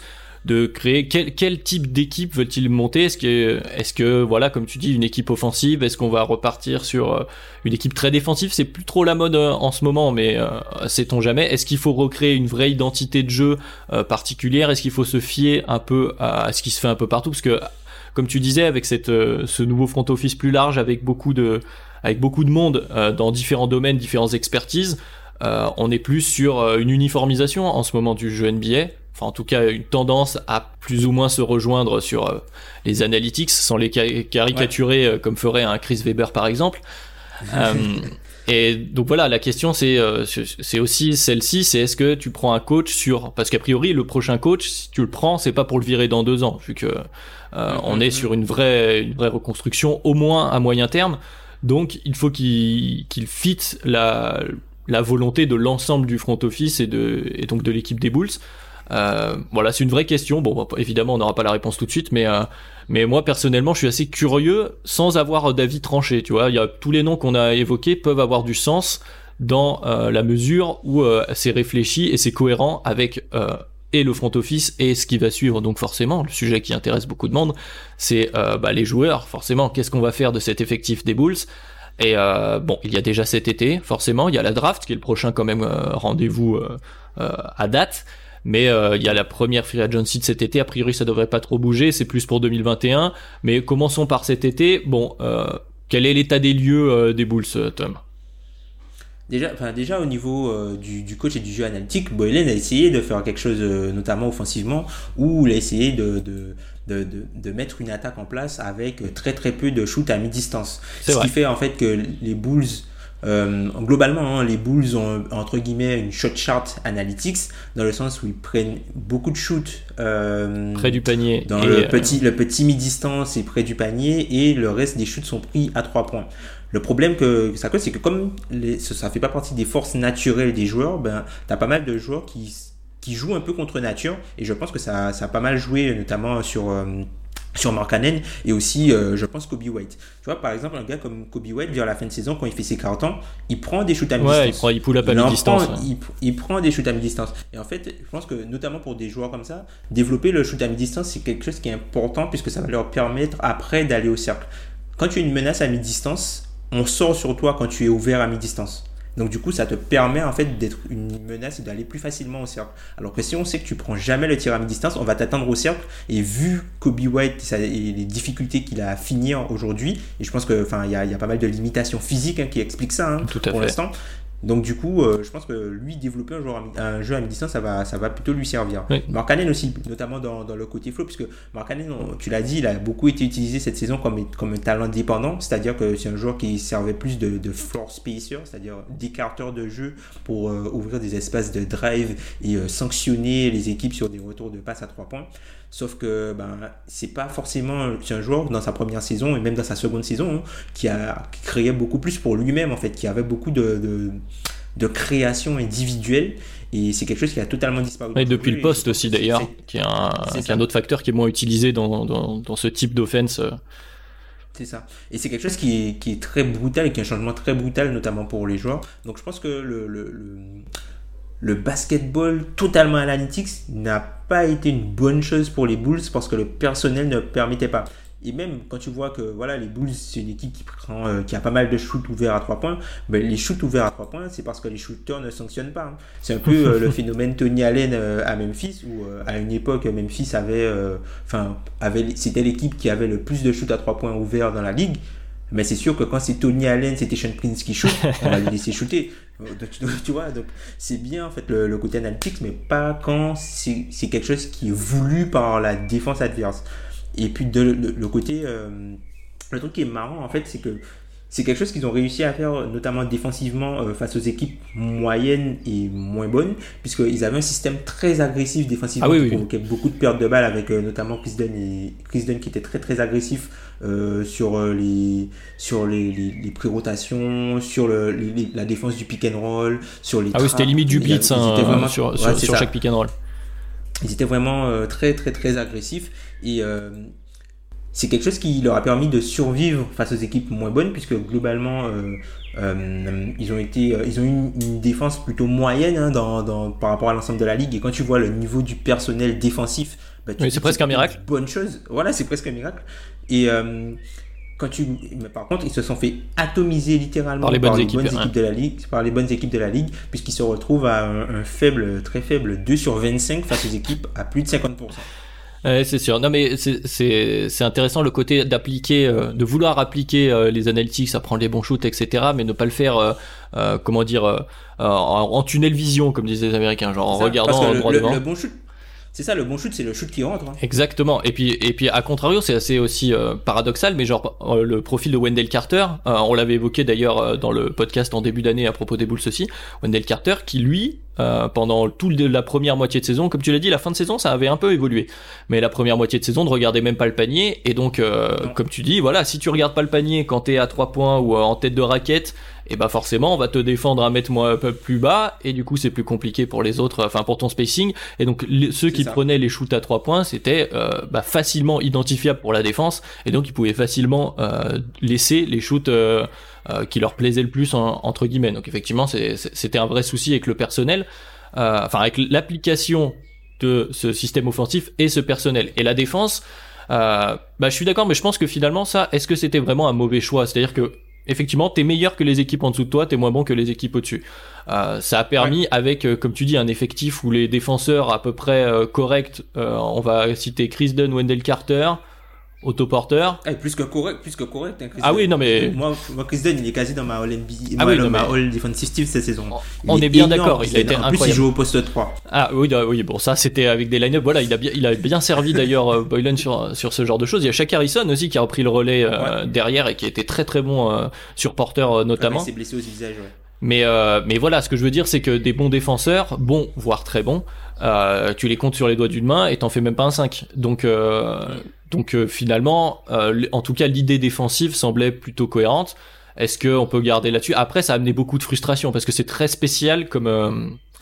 de créer quel, quel type d'équipe veut-il monter? Est-ce que est-ce que voilà, comme tu dis, une équipe offensive Est-ce qu'on va repartir sur euh, une équipe très défensive? C'est plus trop la mode en ce moment, mais sait-on jamais. Est-ce qu'il faut recréer une vraie identité de jeu particulière? Est-ce qu'il faut se fier un peu à, ce qui se fait un peu partout? Parce que comme tu disais, avec cette ce nouveau front office plus large, avec beaucoup de avec beaucoup de monde euh, dans différents domaines, différentes expertises, euh, on est plus sur euh, une uniformisation en ce moment du jeu NBA. Enfin, en tout cas, une tendance à plus ou moins se rejoindre sur les analytics, sans les caricaturer comme ferait un Chris Weber par exemple. Et donc voilà, la question c'est c'est aussi celle-ci, c'est est-ce que tu prends un coach sur parce qu'a priori le prochain coach, si tu le prends, c'est pas pour le virer dans deux ans, vu que on est sur une vraie une vraie reconstruction au moins à moyen terme. Donc il faut qu'il qu'il fit la, la volonté de l'ensemble du front office et, de, et donc de l'équipe des Bulls. Euh, voilà, c'est une vraie question. Bon, évidemment, on n'aura pas la réponse tout de suite, mais euh, mais moi personnellement, je suis assez curieux sans avoir d'avis tranché. Tu vois, il y a tous les noms qu'on a évoqués peuvent avoir du sens dans euh, la mesure où euh, c'est réfléchi et c'est cohérent avec euh, et le front office et ce qui va suivre. Donc forcément le sujet qui intéresse beaucoup de monde c'est euh, bah, les joueurs. Forcément qu'est-ce qu'on va faire de cet effectif des Bulls? Et euh, bon il y a déjà cet été forcément. Il y a la draft qui est le prochain quand même euh, rendez-vous euh, euh, à date mais il y a la première free agency de cet été. A priori ça devrait pas trop bouger. C'est plus pour 2021 mais commençons par cet été. Bon quel est l'état des lieux des Bulls Tom? Déjà, enfin, déjà au niveau euh, du, du, coach et du jeu analytique, Boylen a essayé de faire quelque chose, euh, notamment offensivement, où il a essayé de, de, de, de, mettre une attaque en place avec très très peu de shoot à mi-distance. Ce vrai. qui fait en fait que les Bulls, euh, globalement, hein, les Bulls ont entre guillemets une shot chart analytics dans le sens où ils prennent beaucoup de shoots euh, près du panier, dans le petit le petit mi-distance et près du panier, et le reste des shoots sont pris à trois points. Le problème que ça cause, c'est que comme les, ça fait pas partie des forces naturelles des joueurs, ben, tu as pas mal de joueurs qui, qui jouent un peu contre nature. Et je pense que ça, ça a pas mal joué, notamment sur, euh, sur Mark Cannon et aussi, euh, je pense, Kobe White. Tu vois, par exemple, un gars comme Kobe White, vers la fin de saison, quand il fait ses 40 ans, il prend des shoots à mi-distance. Ouais, il prend, il pull up à mi-distance. Il, il, prend des shoots à mi-distance. Et en fait, je pense que, notamment pour des joueurs comme ça, développer le shoot à mi-distance, c'est quelque chose qui est important puisque ça va leur permettre après d'aller au cercle. Quand tu as une menace à mi-distance, on sort sur toi quand tu es ouvert à mi-distance. Donc du coup, ça te permet en fait d'être une menace et d'aller plus facilement au cercle. Alors que si on sait que tu prends jamais le tir à mi-distance, on va t'attendre au cercle. Et vu Kobe White et les difficultés qu'il a à finir aujourd'hui, et je pense que enfin il y, y a, pas mal de limitations physiques hein, qui expliquent ça hein, Tout à pour l'instant. Donc du coup, euh, je pense que lui développer un, joueur à, un jeu à mi-distance, ça va, ça va plutôt lui servir. Oui. Mark Allen aussi, notamment dans, dans le côté flow, puisque Mark Allen, on, tu l'as dit, il a beaucoup été utilisé cette saison comme, comme un talent dépendant, c'est-à-dire que c'est un joueur qui servait plus de, de floor spacer, c'est-à-dire d'écarteur de jeu pour euh, ouvrir des espaces de drive et euh, sanctionner les équipes sur des retours de passe à trois points. Sauf que ben, c'est pas forcément c'est un joueur dans sa première saison et même dans sa seconde saison hein, qui a qui créait beaucoup plus pour lui-même en fait, qui avait beaucoup de, de, de création individuelle et c'est quelque chose qui a totalement disparu. Et depuis le poste aussi d'ailleurs, qui est un, qui est un autre facteur qui est moins utilisé dans, dans, dans ce type d'offense. C'est ça. Et c'est quelque chose qui est, qui est très brutal et qui est un changement très brutal, notamment pour les joueurs. Donc je pense que le, le, le le basketball totalement analytics n'a pas été une bonne chose pour les Bulls parce que le personnel ne permettait pas. Et même quand tu vois que voilà les Bulls c'est une équipe qui prend euh, qui a pas mal de shoots ouverts à trois points, ben, les shoots ouverts à trois points c'est parce que les shooters ne sanctionnent pas. Hein. C'est un peu euh, le phénomène Tony Allen euh, à Memphis où à une époque Memphis avait enfin avait c'était l'équipe qui avait le plus de shoots à trois points ouverts dans la ligue. Mais c'est sûr que quand c'est Tony Allen, c'était Sean Prince qui shoot, on va les laisser shooter. Tu, tu vois, donc c'est bien en fait le, le, côté analytique, mais pas quand c'est quelque chose qui est voulu par la défense adverse. Et puis de, de le côté, euh, le truc qui est marrant en fait, c'est que c'est quelque chose qu'ils ont réussi à faire, notamment défensivement, euh, face aux équipes moyennes et moins bonnes, puisqu'ils avaient un système très agressif défensivement ah oui, qui provoquait beaucoup de pertes de balles, avec euh, notamment Chris Dunn, et, Chris Dunn qui était très très agressif euh, sur les sur les, les, les pré-rotations, sur le, les, la défense du pick and roll, sur les Ah oui, c'était limite du blitz hein, vraiment, sur, sur, ouais, sur chaque pick and roll. Ils étaient vraiment euh, très très très agressifs. Et c'est quelque chose qui leur a permis de survivre face aux équipes moins bonnes, puisque globalement, euh, euh, ils ont été, euh, ils ont eu une, défense plutôt moyenne hein, dans, dans, par rapport à l'ensemble de la ligue. Et quand tu vois le niveau du personnel défensif, bah, c'est presque un miracle. Bonne chose. Voilà, c'est presque un miracle. Et quand tu, mais par contre, ils se sont fait atomiser littéralement par les bonnes, équipes, de la ligue, par les bonnes équipes de la ligue, puisqu'ils se retrouvent à un, faible, très faible 2 sur 25 face aux équipes à plus de 50%. Ouais, c'est sûr. Non, mais c'est intéressant le côté d'appliquer, euh, de vouloir appliquer euh, les analytics, à prendre les bons shoots, etc., mais ne pas le faire, euh, comment dire, en, en, tunnel vision, comme disaient les Américains, genre en regardant droit le, devant. Le bon shoot, c'est ça, le bon shoot, c'est le shoot qui rentre. Hein. Exactement. Et puis, et puis à contrario, c'est assez aussi euh, paradoxal, mais genre euh, le profil de Wendell Carter, euh, on l'avait évoqué d'ailleurs dans le podcast en début d'année à propos des Bulls aussi. Wendell Carter, qui lui, pendant toute la première moitié de saison, comme tu l'as dit, la fin de saison, ça avait un peu évolué. Mais la première moitié de saison ne regardait même pas le panier, et donc, comme tu dis, voilà, si tu regardes pas le panier quand t'es à 3 points ou en tête de raquette, et bah forcément on va te défendre un mètre un peu plus bas. Et du coup c'est plus compliqué pour les autres enfin pour ton spacing. Et donc ceux qui prenaient les shoots à trois points c'était euh, bah, facilement identifiable pour la défense. Et donc ils pouvaient facilement euh, laisser les shoots euh, qui leur plaisaient le plus entre guillemets. Donc effectivement c'était un vrai souci avec le personnel enfin avec l'application de ce système offensif et ce personnel. Et la défense bah je suis d'accord mais je pense que finalement ça est-ce que c'était vraiment un mauvais choix? C'est-à-dire que effectivement, t'es meilleur que les équipes en dessous de toi, t'es moins bon que les équipes au-dessus. Euh, ça a permis, avec, euh, comme tu dis, un effectif où les défenseurs à peu près euh, corrects, on va citer Chris Dunn, Wendell Carter, autoporteur. Eh, plus que correct, plus que correct. Hein, ah oui, non mais moi, moi, Chris Dunn, il est quasi dans ma All NBA, ah oui, dans ma All Defensive Team cette saison. on est, bien d'accord, il a été en plus, il joue au poste 3. Ah oui, oui, bon ça c'était avec des line-up. Voilà, il a bien, il a bien servi d'ailleurs euh, Boylan sur sur ce genre de choses. Il y a Shaq Harrison aussi qui a repris le relais euh, derrière et qui était très très bon euh, sur porteur notamment. Il s'est blessé au visage. Ouais. Mais mais voilà, ce que je veux dire, c'est que des bons défenseurs, bons voire très bons, tu les comptes sur les doigts d'une main et t'en fais même pas un 5. Donc donc euh, finalement, euh, en tout cas, l'idée défensive semblait plutôt cohérente. Est-ce qu'on peut garder là-dessus? Après, ça a amené beaucoup de frustration parce que c'est très spécial comme euh,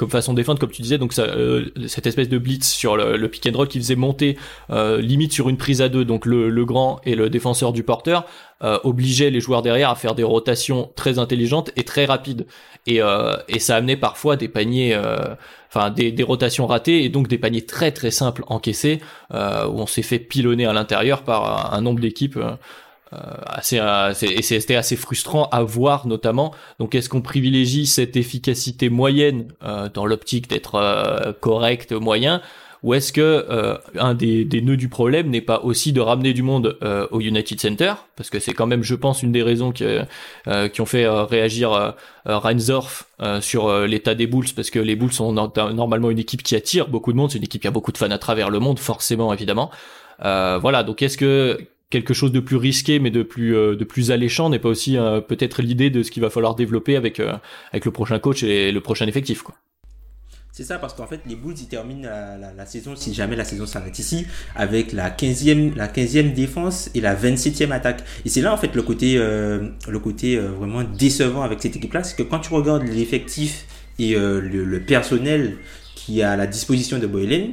façon de défendre, comme tu disais. Donc cette espèce de blitz sur le, pick and roll qui faisait monter limite sur une prise à deux, donc le, le grand et le défenseur du porteur obligeait les joueurs derrière à faire des rotations très intelligentes et très rapides. Et ça amenait parfois des paniers des, rotations ratées et donc des paniers très très simples encaissés euh, où on s'est fait pilonner à l'intérieur par un, nombre d'équipes euh, assez, assez, et c'était assez frustrant à voir notamment. Donc est-ce qu'on privilégie cette efficacité moyenne euh, dans l'optique d'être euh, correct moyen? Ou est-ce que euh, un des, des, nœuds du problème n'est pas aussi de ramener du monde euh, au United Center? Parce que c'est quand même, je pense, une des raisons qui, euh, qui ont fait réagir Reinsdorf sur l'état des Bulls, parce que les Bulls sont normalement une équipe qui attire beaucoup de monde, c'est une équipe qui a beaucoup de fans à travers le monde, forcément, évidemment. voilà, donc est-ce que quelque chose de plus risqué mais de plus de plus alléchant n'est pas aussi peut-être l'idée de ce qu'il va falloir développer avec avec le prochain coach et le prochain effectif quoi? C'est ça, parce qu'en fait, les Bulls, ils terminent la, saison, si jamais la saison s'arrête ici, avec la 15e, la 15e défense et la 27e attaque. Et c'est là, en fait, le côté, euh, le côté euh, vraiment décevant avec cette équipe-là, c'est que quand tu regardes l'effectif et euh, le, personnel qui est à la disposition de Boylen,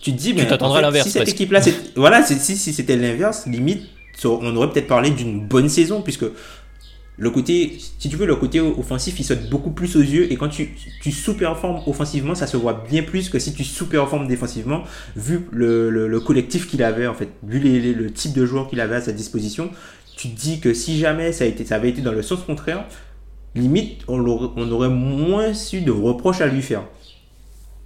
tu te dis, mais en si cette équipe-là, voilà, si, si c'était l'inverse, limite, on aurait peut-être parlé d'une bonne saison, puisque le côté, si tu veux, le côté offensif, il saute beaucoup plus aux yeux. Et quand tu, sous-performes offensivement, ça se voit bien plus que si tu sous-performes défensivement, vu le, le, collectif qu'il avait, en fait, vu le type de joueur qu'il avait à sa disposition. Tu te dis que si jamais ça, avait été dans le sens contraire, limite, on, aurait moins su de reproches à lui faire.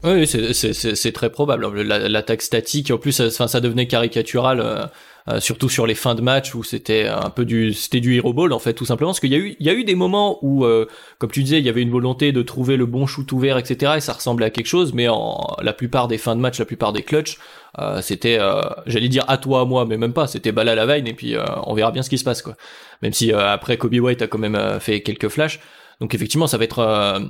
Oui, c'est très probable. L'attaque statique, en plus, ça, ça devenait caricatural. Euh, euh, surtout sur les fins de match où c'était un peu du c'était du hero ball en fait tout simplement. Parce qu'il y a eu il y a eu des moments où euh, comme tu disais il y avait une volonté de trouver le bon shoot ouvert etc et ça ressemblait à quelque chose mais en la plupart des fins de match la plupart des clutch euh, c'était j'allais dire à toi à moi mais même pas c'était balle à la veine et puis on verra bien ce qui se passe quoi. Même si après Kobe White a quand même fait quelques flashs. Donc effectivement ça va être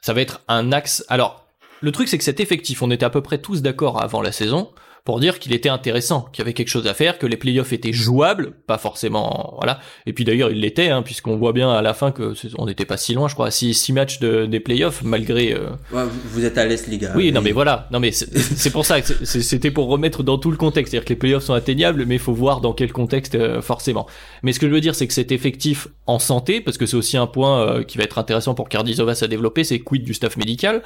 ça va être un axe. Alors le truc, c'est que cet effectif, on était à peu près tous d'accord avant la saison pour dire qu'il était intéressant, qu'il y avait quelque chose à faire, que les playoffs étaient jouables, pas forcément, voilà. Et puis d'ailleurs, il l'était, hein, puisqu'on voit bien à la fin que on n'était pas si loin, je crois, à six, six matchs de, des playoffs, malgré. Euh... Ouais, vous êtes à l'est, les gars. Oui, non, mais voilà, non, mais c'est pour ça, que c'était pour remettre dans tout le contexte, c'est-à-dire que les playoffs sont atteignables, mais il faut voir dans quel contexte euh, forcément. Mais ce que je veux dire, c'est que cet effectif en santé, parce que c'est aussi un point euh, qui va être intéressant pour Cardizovas à développer, c'est quid du staff médical.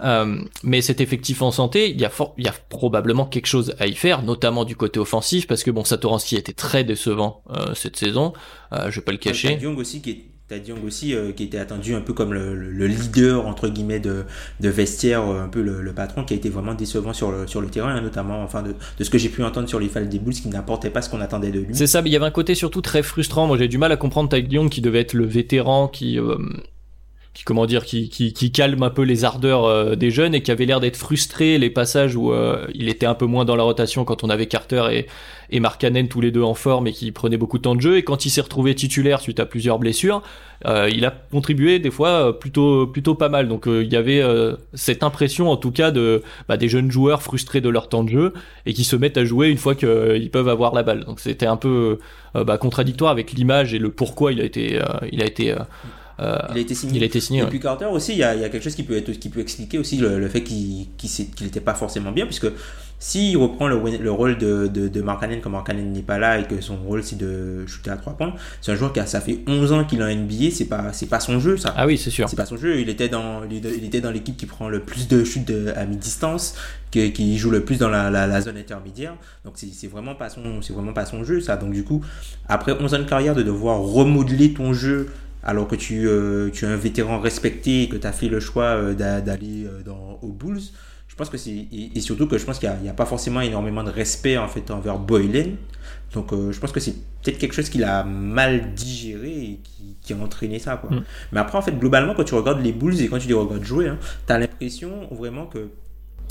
Euh, mais cet effectif en santé, il y, a il y a probablement quelque chose à y faire, notamment du côté offensif, parce que bon, Satoransky était très décevant euh, cette saison, euh, je vais pas le cacher. Young aussi qui est T'as Diong aussi euh, qui était attendu un peu comme le, le, leader entre guillemets de, de vestiaire, euh, un peu le, le, patron qui a été vraiment décevant sur le, sur le terrain, hein, notamment enfin de, de ce que j'ai pu entendre sur les phases des Bulls qui n'apportait pas ce qu'on attendait de lui. C'est ça, mais il y avait un côté surtout très frustrant. Moi j'ai du mal à comprendre Tai Diong qui devait être le vétéran qui qui comment dire qui, qui, calme un peu les ardeurs euh, des jeunes et qui avait l'air d'être frustré les passages où euh, il était un peu moins dans la rotation quand on avait Carter et et Markkanen tous les deux en forme et qui prenait beaucoup de temps de jeu. Et quand il s'est retrouvé titulaire suite à plusieurs blessures euh, il a contribué des fois plutôt plutôt pas mal. Donc il y avait cette impression en tout cas de bah, des jeunes joueurs frustrés de leur temps de jeu et qui se mettent à jouer une fois qu'ils peuvent avoir la balle. Donc c'était un peu bah, contradictoire avec l'image et le pourquoi il a été il a été euh, il a été signé. Il a été signé. Et puis Carter aussi, il y, a, il y a, quelque chose qui peut être, qui peut expliquer aussi le, le fait qu'il n'était pas forcément bien, puisque s'il reprend le, le, rôle de, de, de Mark comme Mark n'est pas là et que son rôle c'est de shooter à 3 points, c'est un joueur qui a, ça fait 11 ans qu'il est en NBA, c'est pas, c'est pas son jeu ça. Ah oui, c'est sûr. C'est pas son jeu, il était dans, il était dans l'équipe qui prend le plus de shoots à mi-distance, qui, qui, joue le plus dans la, la, la zone intermédiaire, donc c'est vraiment pas son, c'est vraiment pas son jeu ça. Donc du coup, après 11 ans de carrière, de devoir remodeler ton jeu alors que tu, euh, tu es un vétéran respecté et que tu as fait le choix euh, d'aller euh, dans aux Bulls, je pense que c'est et, surtout que je pense qu'il n'y a, a, pas forcément énormément de respect en fait envers Boylan. Donc je pense que c'est peut-être quelque chose qu'il a mal digéré et qui, qui a entraîné ça quoi. Mm. Mais après en fait globalement quand tu regardes les Bulls et quand tu les regardes jouer, hein, tu as l'impression vraiment que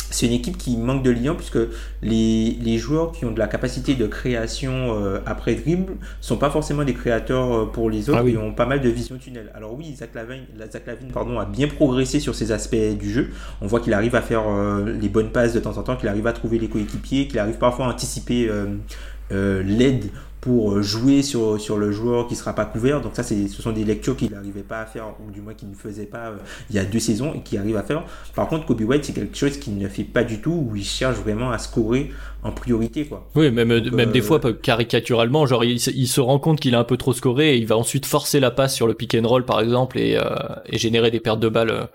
c'est une équipe qui manque de liens puisque les, les, joueurs qui ont de la capacité de création euh, après dribble sont pas forcément des créateurs euh, pour les autres, ah ils ont pas mal de vision tunnel. Alors oui, Zach Lavine, Zach Lavine pardon, a bien progressé sur ces aspects du jeu. On voit qu'il arrive à faire euh, les bonnes passes de temps en temps, qu'il arrive à trouver les coéquipiers, qu'il arrive parfois à anticiper l'aide pour euh, jouer sur, sur le joueur qui sera pas couvert. Donc ça, c'est, ce sont des lectures qu'il n'arrivait pas à faire, ou du moins qu'il ne faisait pas euh, il y a deux saisons et qu'il arrive à faire. Par contre, Kobe White, c'est quelque chose qu'il ne fait pas du tout, où il cherche vraiment à scorer en priorité. Quoi. Oui, même, même des euh, fois, caricaturalement, genre il, il se rend compte qu'il a un peu trop scoré et il va ensuite forcer la passe sur le pick and roll, par exemple, et, et générer des pertes de balles.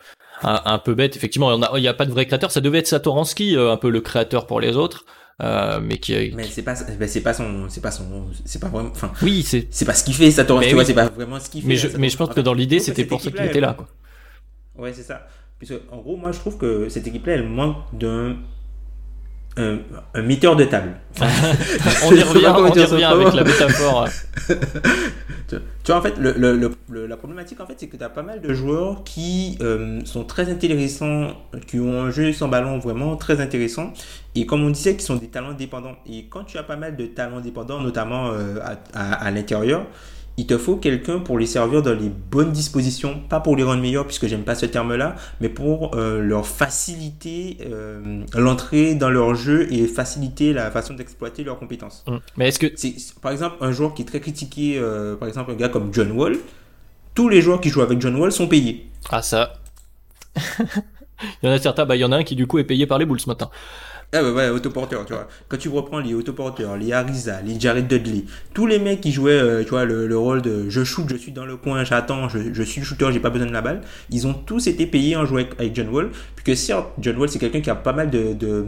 Un, un, peu bêtes. effectivement, il n'y a, a, pas de vrai créateur. Ça devait être Satoransky, un peu le créateur pour les autres. Euh, mais qui mais c'est pas c'est pas son c'est pas son c'est pas vraiment enfin oui c'est c'est pas ce qu'il fait ça tu vois c'est pas vraiment ce qu'il fait mais je, mais je pense que dans l'idée c'était pour ça qu'il était là quoi. Ouais c'est ça. Puisque en gros moi je trouve que cette équipe là elle manque d'un un, un metteur de table. on y revient, on y revient avec la métaphore. tu vois, en fait, le, le, la problématique, en fait, c'est que tu as pas mal de joueurs qui euh, sont très intéressants, qui ont un jeu sans ballon vraiment très intéressant, et comme on disait, qui sont des talents dépendants. Et quand tu as pas mal de talents dépendants, notamment euh, à, à l'intérieur, il te faut quelqu'un pour les servir dans les bonnes dispositions, pas pour les rendre meilleurs puisque j'aime pas ce terme-là, mais pour euh, leur faciliter euh, l'entrée dans leur jeu et faciliter la façon d'exploiter leurs compétences. Mmh. Mais est-ce que c'est par exemple un joueur qui est très critiqué, euh, par exemple un gars comme John Wall, tous les joueurs qui jouent avec John Wall sont payés. Ah ça. il y en a certains, bah il y en a un qui du coup est payé par les Bulls ce matin. Ah bah ouais, autoporteurs, tu vois. Quand tu reprends les autoporteurs, les Ariza, les Jared Dudley, tous les mecs qui jouaient, euh, tu vois, le, le, rôle de je shoot, je suis dans le coin, j'attends, je, je suis shooter, j'ai pas besoin de la balle, ils ont tous été payés en jouant avec, John Wall. Puisque certes, John Wall, c'est quelqu'un qui a pas mal de, de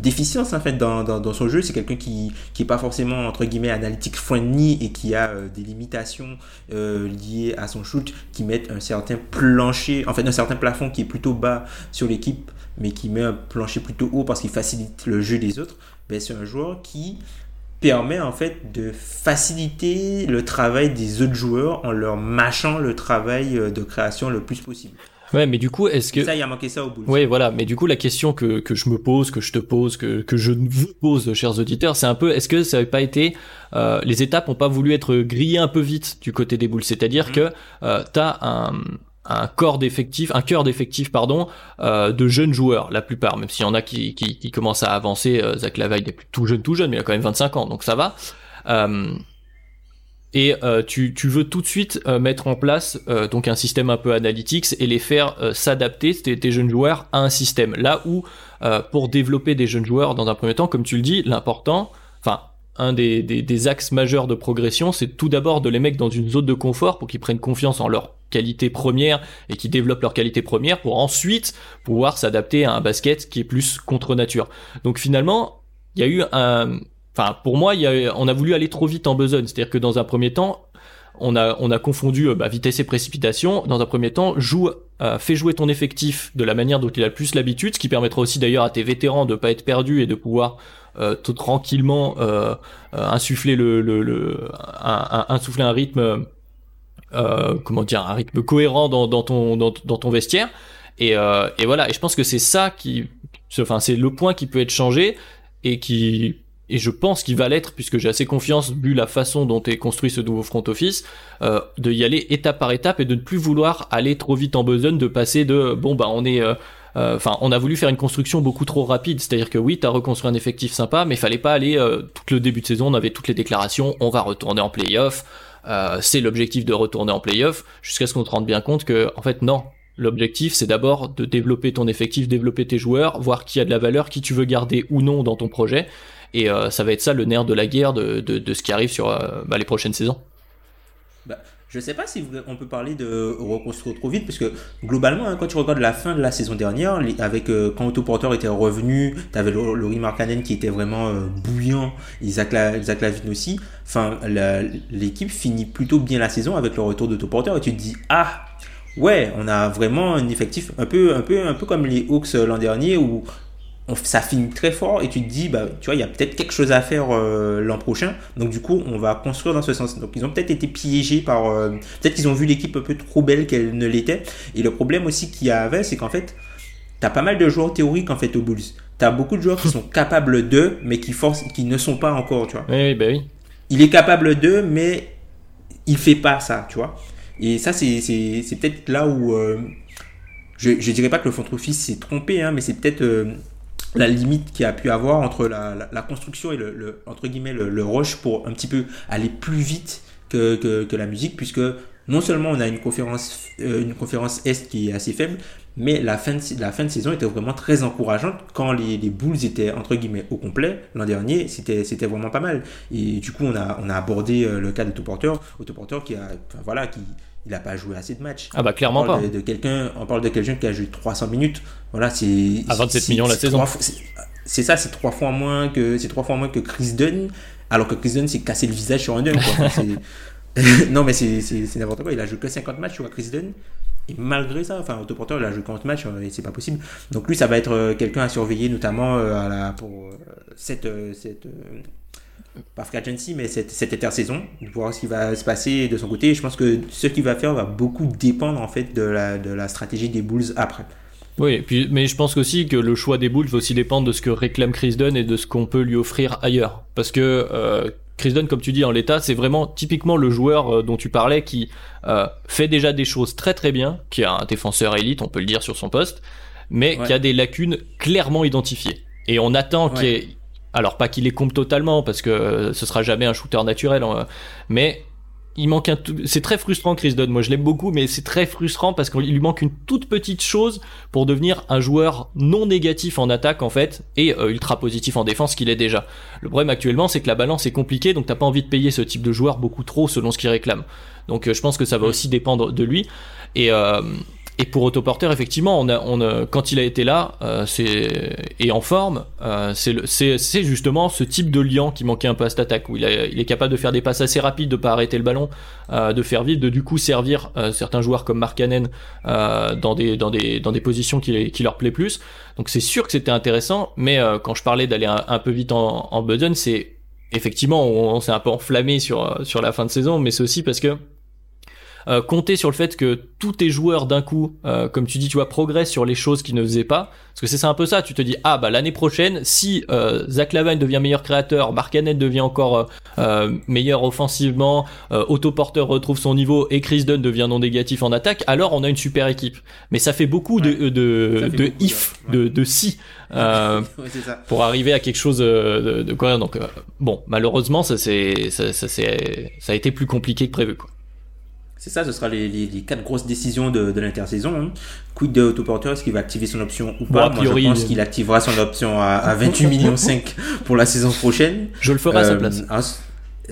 déficiences, en fait, dans, dans, dans son jeu. C'est quelqu'un qui, qui est pas forcément, entre guillemets, analytique friendly et qui a euh, des limitations euh, liées à son shoot qui mettent un certain plancher, en fait, un certain plafond qui est plutôt bas sur l'équipe mais qui met un plancher plutôt haut parce qu'il facilite le jeu des autres, ben c'est un joueur qui permet en fait de faciliter le travail des autres joueurs en leur mâchant le travail euh, de création le plus possible. Ouais, mais du coup, est-ce que ça, il a manqué ça au bout. Oui, voilà. Mais du coup, la question que, que je me pose, que je te pose, que, que je vous pose, chers auditeurs, c'est un peu, est-ce que ça n'avait pas été, euh, les étapes ont pas voulu être grillées un peu vite du côté des boules, c'est-à-dire mmh. que euh, t'as un un corps d'effectifs, un cœur d'effectifs pardon, euh, de jeunes joueurs, la plupart, même s'il y en a qui, qui, commencent à avancer. Euh, Zach Lavaille n'est plus tout jeune, tout jeune, mais il a quand même 25 ans, donc ça va. Euh, et euh, tu, tu, veux tout de suite mettre en place donc un système un peu analytics et les faire s'adapter tes, tes, jeunes joueurs à un système. Là où pour développer des jeunes joueurs dans un premier temps, comme tu le dis, l'important, enfin un des, des, des, axes majeurs de progression, c'est tout d'abord de les mettre dans une zone de confort pour qu'ils prennent confiance en leur qualité première et qu'ils développent leur qualité première pour ensuite pouvoir s'adapter à un basket qui est plus contre nature. Donc finalement, il y a eu un, Enfin, pour moi, y a, on a voulu aller trop vite en besogne. C'est-à-dire que dans un premier temps, on a, on a confondu euh, bah, vitesse et précipitation. Dans un premier temps, joue, euh, fais jouer ton effectif de la manière dont il a le plus l'habitude, ce qui permettra aussi d'ailleurs à tes vétérans de pas être perdus et de pouvoir euh, tout tranquillement euh, euh insuffler le, le, le un, un, insuffler un rythme, comment dire, un rythme cohérent dans, dans ton dans, ton vestiaire. Et, et voilà. Et je pense que c'est ça qui, enfin, c'est le point qui peut être changé et qui et je pense qu'il va l'être puisque j'ai assez confiance vu la façon dont est construit ce nouveau front office euh, de y aller étape par étape et de ne plus vouloir aller trop vite en besogne de passer de bon bah on est euh, euh, enfin on a voulu faire une construction beaucoup trop rapide c'est à dire que oui t'as reconstruit un effectif sympa mais fallait pas aller euh, tout le début de saison on avait toutes les déclarations on va retourner en playoff euh, c'est l'objectif de retourner en playoff jusqu'à ce qu'on te rende bien compte que en fait non L'objectif, c'est d'abord de développer ton effectif, développer tes joueurs, voir qui a de la valeur, qui tu veux garder ou non dans ton projet. Et euh, ça va être ça le nerf de la guerre de, de, de ce qui arrive sur euh, bah, les prochaines saisons. Bah, je sais pas si on peut parler de reconstruire trop vite, parce que globalement, hein, quand tu regardes la fin de la saison dernière, avec euh, quand Otto était revenu, tu avais Laurie Markkanen qui était vraiment euh, bouillant, Isaac, La, aussi. Enfin, l'équipe finit plutôt bien la saison avec le retour d'Otto Porter, et tu te dis, ah, ouais, on a vraiment un effectif un peu, un peu, un peu comme les Hawks l'an dernier, où ça finit très fort et tu te dis, bah, tu vois, il y a peut-être quelque chose à faire euh, l'an prochain. Donc, du coup, on va construire dans ce sens. Donc, ils ont peut-être été piégés par. Euh, peut-être qu'ils ont vu l'équipe un peu trop belle qu'elle ne l'était. Et le problème aussi qu'il y avait, c'est qu'en fait, tu as pas mal de joueurs théoriques en fait au Bulls. Tu as beaucoup de joueurs qui sont capables d'eux, mais qui, forcent, qui ne sont pas encore, tu vois. Oui, bah oui. Il est capable d'eux, mais il fait pas ça, tu vois. Et ça, c'est peut-être là où. Euh, je, je dirais pas que le front office s'est trompé, hein, mais c'est peut-être la limite qu'il a pu avoir entre la, construction et le, entre guillemets le, le, rush pour un petit peu aller plus vite que, que, la musique puisque non seulement on a une conférence euh, une conférence est qui est assez faible mais la fin de, la fin de saison était vraiment très encourageante quand les, les Bulls étaient entre guillemets au complet l'an dernier c'était c'était vraiment pas mal et du coup on a on a abordé euh, le cas d'autoporteur autoporteur qui a enfin, voilà qui il n'a pas joué assez de matchs. Ah bah clairement on pas. De, quelqu'un, on parle de quelqu'un qui a joué 300 minutes. Voilà, c'est à 27 millions la saison. C'est ça, c'est trois fois moins que c'est trois fois moins que Chris Dunn, alors que Chris Dunn s'est cassé le visage sur un dunk. non mais c'est n'importe quoi. Il a joué que 50 matchs sur Chris Dunn. Et malgré ça, enfin, autoporteur, il a joué 40 matchs euh, et c'est pas possible. Donc lui, ça va être euh, quelqu'un à surveiller, notamment euh, pour cette, cette pas free agency, mais cette, cette intersaison, de voir ce qui va se passer de son côté. je pense que ce qu'il va faire va beaucoup dépendre en fait de la, de la stratégie des Bulls après. Oui, mais je pense aussi que le choix des Bulls va aussi dépendre de ce que réclame Chris Dunn et de ce qu'on peut lui offrir ailleurs. Parce que Chris Dunn, comme tu dis en l'état, c'est vraiment typiquement le joueur euh, dont tu parlais qui euh, fait déjà des choses très très bien, qui a un défenseur élite, on peut le dire sur son poste, mais ouais. qui a des lacunes clairement identifiées. Et on attend ouais. qu'il y ait alors pas qu'il les compte totalement parce que euh, ce sera jamais un shooter naturel, hein, mais il manque un tout... c'est très frustrant Chris Dunn. Moi je l'aime beaucoup, mais c'est très frustrant parce qu'il lui manque une toute petite chose pour devenir un joueur non négatif en attaque en fait et euh, ultra positif en défense qu'il est déjà. Le problème actuellement c'est que la balance est compliquée donc t'as pas envie de payer ce type de joueur beaucoup trop selon ce qu'il réclame. Donc euh, je pense que ça va aussi dépendre de lui et euh, et pour Autoporter, effectivement, on a, on a, quand il a été là, euh, et en forme, euh, c'est justement ce type de lien qui manquait un peu à cette attaque, où il, a, il est capable de faire des passes assez rapides, de pas arrêter le ballon, euh, de faire vite, de du coup servir euh, certains joueurs comme Mark Cannon euh, dans des dans des dans des positions qui, qui leur plaît plus. Donc c'est sûr que c'était intéressant, mais euh, quand je parlais d'aller un, peu vite en, en c'est effectivement on, on s'est un peu enflammé sur sur la fin de saison, mais c'est aussi parce que euh, compter sur le fait que tous tes joueurs d'un coup, euh, comme tu dis, tu vois, progressent sur les choses qu'ils ne faisaient pas. Parce que c'est un peu ça, tu te dis, ah bah l'année prochaine, si euh, Zach Lavine devient meilleur créateur, Marcanet devient encore meilleur offensivement, Autoporteur retrouve son niveau et Chris Dunn devient non négatif en attaque, alors on a une super équipe. Mais ça fait beaucoup de, de, de if, de, de si. pour arriver à quelque chose de, de quoi donc bon malheureusement ça c'est ça, ça, ça a été plus compliqué que prévu quoi. C'est ça, ce sera les, les, quatre grosses décisions de, de l'intersaison. Hein. Quid de Autoporteur, est-ce qu'il va activer son option ou pas? Moi, je pense qu'il activera son option à, à 28 millions 5 pour la saison prochaine. Je le ferai à sa euh, place.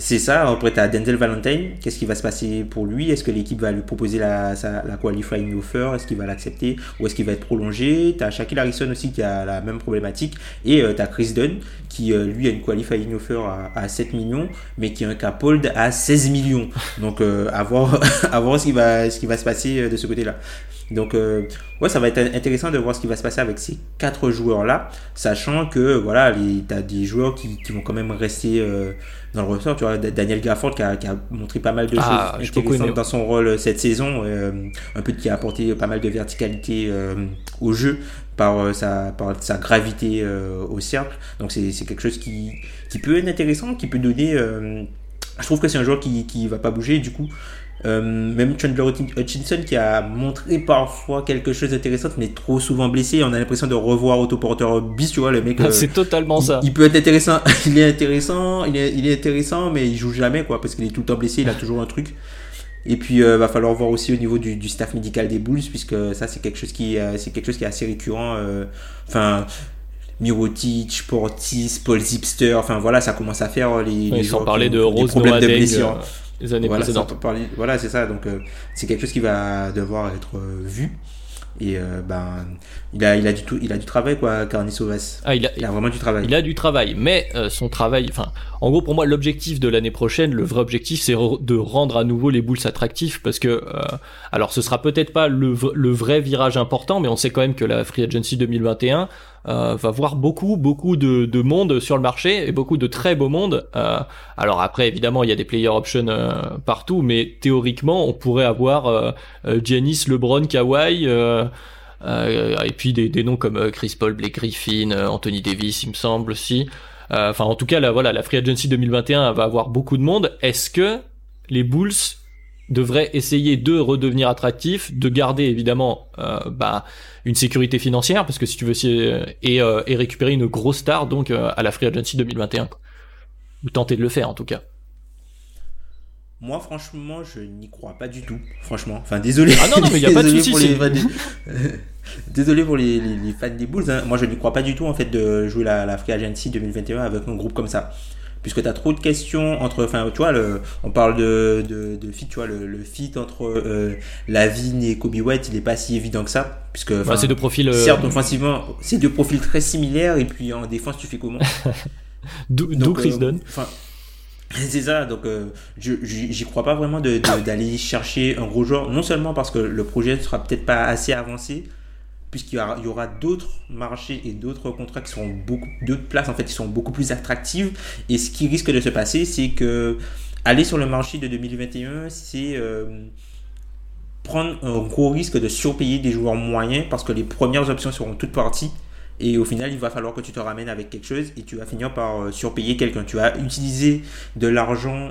C'est ça, après tu as Denzel Valentine, qu'est-ce qui va se passer pour lui? Est-ce que l'équipe va lui proposer la, la qualifying offer? Est-ce qu'il va l'accepter? Ou est-ce qu'il va être prolongé? Tu as Shaquille Harrison aussi qui a la même problématique. Et euh, tu as Chris Dunn qui euh, lui a une qualifying offer à, 7 millions, mais qui a un cap hold à 16 millions. Donc euh, à, voir, à voir ce qui va, ce qui va se passer de ce côté-là. Donc, euh, ouais, ça va être intéressant de voir ce qui va se passer avec ces quatre joueurs-là, sachant que, voilà, tu as des joueurs qui, qui, vont quand même rester euh, dans le ressort. Tu vois, Daniel Gafford qui a, qui a montré pas mal de ah, choses intéressantes dans son rôle cette saison, euh, un peu qui a apporté pas mal de verticalité au jeu par sa, par sa gravité au cercle. Donc, c'est quelque chose qui, qui peut être intéressant, qui peut donner. je trouve que c'est un joueur qui, qui va pas bouger, du coup. Euh, même Chandler Hutchinson qui a montré parfois quelque chose d'intéressant mais trop souvent blessé on a l'impression de revoir autoporteur bis tu vois le mec euh, c'est totalement ça. il peut être intéressant il est intéressant il est, il est intéressant mais il joue jamais quoi parce qu'il est tout le temps blessé il a toujours un truc. Et puis euh, va falloir voir aussi au niveau du, du, staff médical des Bulls puisque ça c'est quelque chose qui c'est quelque chose qui est assez récurrent enfin Mirotic, Portis, Paul Zipster, enfin voilà, ça commence à faire les, les sans parler de Rose problèmes de blessure les années voilà, précédentes. voilà, c'est ça. Donc, euh, c'est quelque chose qui va devoir être euh, vu. Et euh, ben, il a, il a du tout, il a du travail quoi, Carni Sauvas. Ah, il a, il a vraiment du travail. Il a du travail, mais son travail, enfin, en gros pour moi l'objectif de l'année prochaine, le vrai objectif, c'est de rendre à nouveau les Bulls attractifs parce que, alors ce sera peut-être pas le, le, vrai virage important, mais on sait quand même que la Free Agency 2021, euh, va voir beaucoup beaucoup de, de, monde sur le marché et beaucoup de très beaux mondes. Euh, alors après évidemment il y a des player options euh, partout, mais théoriquement on pourrait avoir Giannis, LeBron, Kawhi. et puis des, des, noms comme Chris Paul, Blake Griffin, Anthony Davis, il me semble aussi. Enfin, en tout cas, là, voilà, la Free Agency 2021 va avoir beaucoup de monde. Est-ce que les Bulls devrait essayer de redevenir attractif, de garder évidemment bah, une sécurité financière, parce que si tu veux euh, et, euh, et récupérer une grosse star donc euh, à la Free Agency 2021, ou tenter de le faire en tout cas. Moi, franchement, je n'y crois pas du tout. Franchement, enfin, désolé. Ah non, non, mais il n'y a pas de souci. désolé pour les, les, fans des Bulls. Hein. Moi, je n'y crois pas du tout en fait de jouer la, la Free Agency 2021 avec un groupe comme ça puisque tu as trop de questions entre, enfin, tu vois, le, on parle de, de, de fit, tu vois, le, le fit entre euh, Lavigne et Kobe White, il est pas si évident que ça, puisque bah, c'est deux profils. Euh, certes, offensivement, c'est deux profils très similaires, et puis en défense, tu fais comment D'où Chris euh, Dunn. C'est ça, donc euh, je j'y crois pas vraiment d'aller chercher un gros joueur, non seulement parce que le projet ne sera peut-être pas assez avancé, puisqu'il y aura, d'autres marchés et d'autres contrats qui seront beaucoup, d'autres places en fait qui sont beaucoup plus attractives. Et ce qui risque de se passer, c'est que aller sur le marché de 2021, c'est euh, prendre un gros risque de surpayer des joueurs moyens parce que les premières options seront toutes parties et au final, il va falloir que tu te ramènes avec quelque chose et tu vas finir par euh, surpayer quelqu'un. Tu vas utiliser de l'argent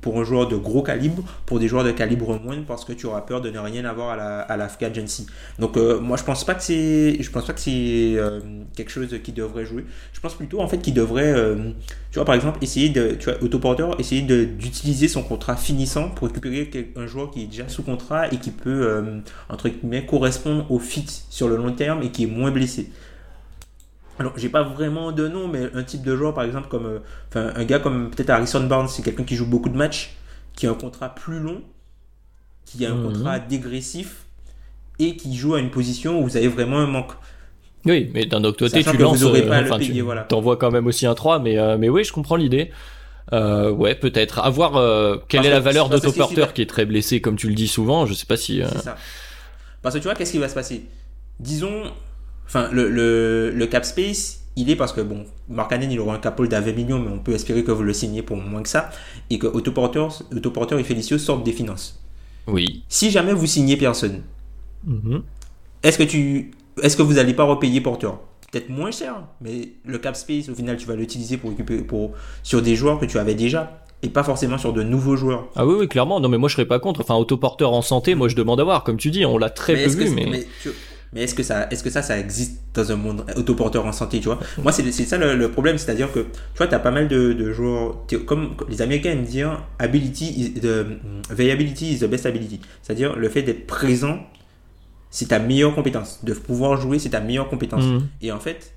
pour un joueur de gros calibre pour des joueurs de calibre moindre parce que tu auras peur de ne rien avoir à la, à agency. Donc euh, moi je pense pas que c'est je pense pas que c'est euh, quelque chose qui devrait jouer. Je pense plutôt en fait qu'il devrait tu vois par exemple essayer de tu vois autoporteur essayer d'utiliser son contrat finissant pour récupérer un joueur qui est déjà sous contrat et qui peut entre guillemets correspondre au fit sur le long terme et qui est moins blessé. Alors, j'ai pas vraiment de nom, mais un type de joueur, par exemple, comme euh, enfin, un gars comme peut-être Harrison Barnes, c'est quelqu'un qui joue beaucoup de matchs, qui a un contrat plus long, qui a un mhm. contrat dégressif et qui joue à une position où vous avez vraiment un manque. Oui, mais d'un autre côté, tu lances, euh, enfin, tu voilà. t'envoies quand même aussi un 3, mais, euh, mais oui, je comprends l'idée. Euh, ouais, peut-être. À voir quelle est la valeur d'autoporteur qui est très blessé, comme tu le dis souvent. Je sais pas si. C'est ça. Parce que tu vois, qu'est-ce qui va se passer? Disons, Enfin, le, le, le cap space, il est parce que, bon, Mark il aura un cap à 20 millions, mais on peut espérer que vous le signez pour moins que ça, et que Autoporteur, Autoporteur et Felicio sortent des finances. Oui. Si jamais vous signez personne, Mhm. est-ce que tu, est-ce que vous n'allez pas repayer porteur? Peut-être moins cher, mais le cap space, au final, tu vas l'utiliser pour récupérer pour, sur des joueurs que tu avais déjà et pas forcément sur de nouveaux joueurs. Ah oui, oui, clairement. Non, mais moi je serais pas contre. Enfin, autoporteur en santé, moi je demande à voir. Comme tu dis, on l'a très peu vu, mais. mais, tu- mais est-ce que ça, est-ce que ça, ça existe dans un monde autoporteur en santé, tu vois? Moi, c'est ça le, le problème, c'est-à-dire que tu vois, t'as pas mal de, de joueurs, comme les Américains aiment dire, ability, is the, is the best ability, c'est-à-dire le fait d'être présent, c'est ta meilleure compétence, de pouvoir jouer, c'est ta meilleure compétence. Mhm. Et en fait,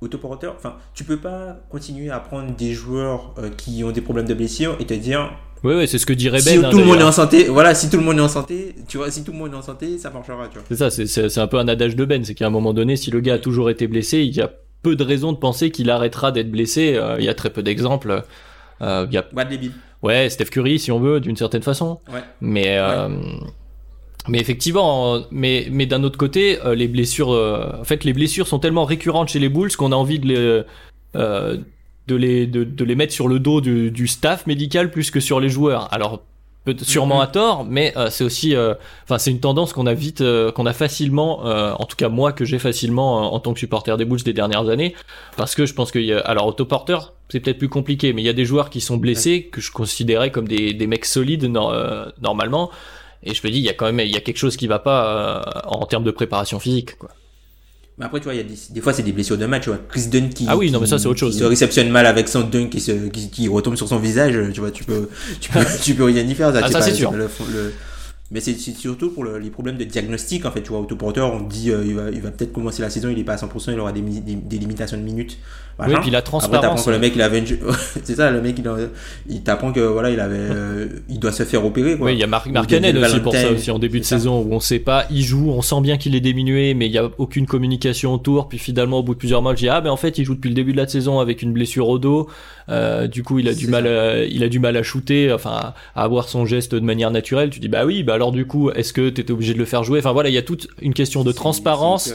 autoporteur, enfin, tu peux pas continuer à prendre des joueurs euh, qui ont des problèmes de blessure et te dire Oui, oui, c'est ce que dirait si Ben. hein, tout le monde est en santé, voilà, si tout le monde est en santé, tu vois, si tout le monde est en santé, ça marchera, tu vois. C'est ça, c'est- un peu un adage de Ben. C'est qu'à un moment donné, si le gars a toujours été blessé, il y a peu de raisons de penser qu'il arrêtera d'être blessé. Euh, il y a très peu d'exemples. Euh, il y a, ouais, Steph Curry, si on veut, d'une certaine façon. Ouais. Mais, euh, mais effectivement, mais, mais d'un autre côté, euh, les blessures, euh, en fait, les blessures sont tellement récurrentes chez les Bulls qu'on a envie de les, euh, de les, de, de les mettre sur le dos du, du staff médical plus que sur les joueurs. Alors, sûrement Mhm. à tort, mais euh, c'est aussi, euh, enfin, c'est une tendance qu'on a vite, euh, qu'on a facilement, euh, en tout cas moi que j'ai facilement euh, en tant que supporter des Bulls des dernières années, parce que je pense qu'il y a, alors autoporteur, c'est peut-être plus compliqué, mais il y a des joueurs qui sont blessés que je considérais comme des, des mecs solides nor- normalement. Et je me dis, il y a quand même, il y a quelque chose qui va pas euh, en termes de préparation physique. Quoi. Mais après, tu vois, il y a des, des fois, c'est des blessures de match, tu vois. Chris Dunn qui, Ah oui, non, mais ça, c'est autre chose. qui se réceptionne mal avec son dunk qui, se, qui, qui retombe sur son visage, tu vois, tu peux, tu peux, tu peux rien y faire. Ah, ça, pas- c'est sûr. pas le- le- mais c'est surtout pour le- les problèmes de diagnostic, en fait, tu vois, autoporteur, on dit, euh, il va, il va peut-être commencer la saison, il est pas à 100%, il aura des, des limitations de minutes. Oui, machin. puis la Après, transparence. que le mec, il avait une... c'est ça, le mec, il, a- il t'apprend que, voilà, il avait, euh, il doit se faire opérer, quoi. Oui, il y a Marc Daniel aussi pour ça aussi en début de ça. saison où on sait pas, il joue, on sent bien qu'il est diminué, mais il y a aucune communication autour. Puis finalement, au bout de plusieurs matchs, dit ah ben en fait il joue depuis le début de la saison avec une blessure au dos. Euh, du coup, il a du mal, il a du mal à shooter, enfin à, avoir son geste de manière naturelle. Tu dis bah oui, bah alors du coup, est-ce que t'étais obligé de le faire jouer? Enfin voilà, il y a toute une question de transparence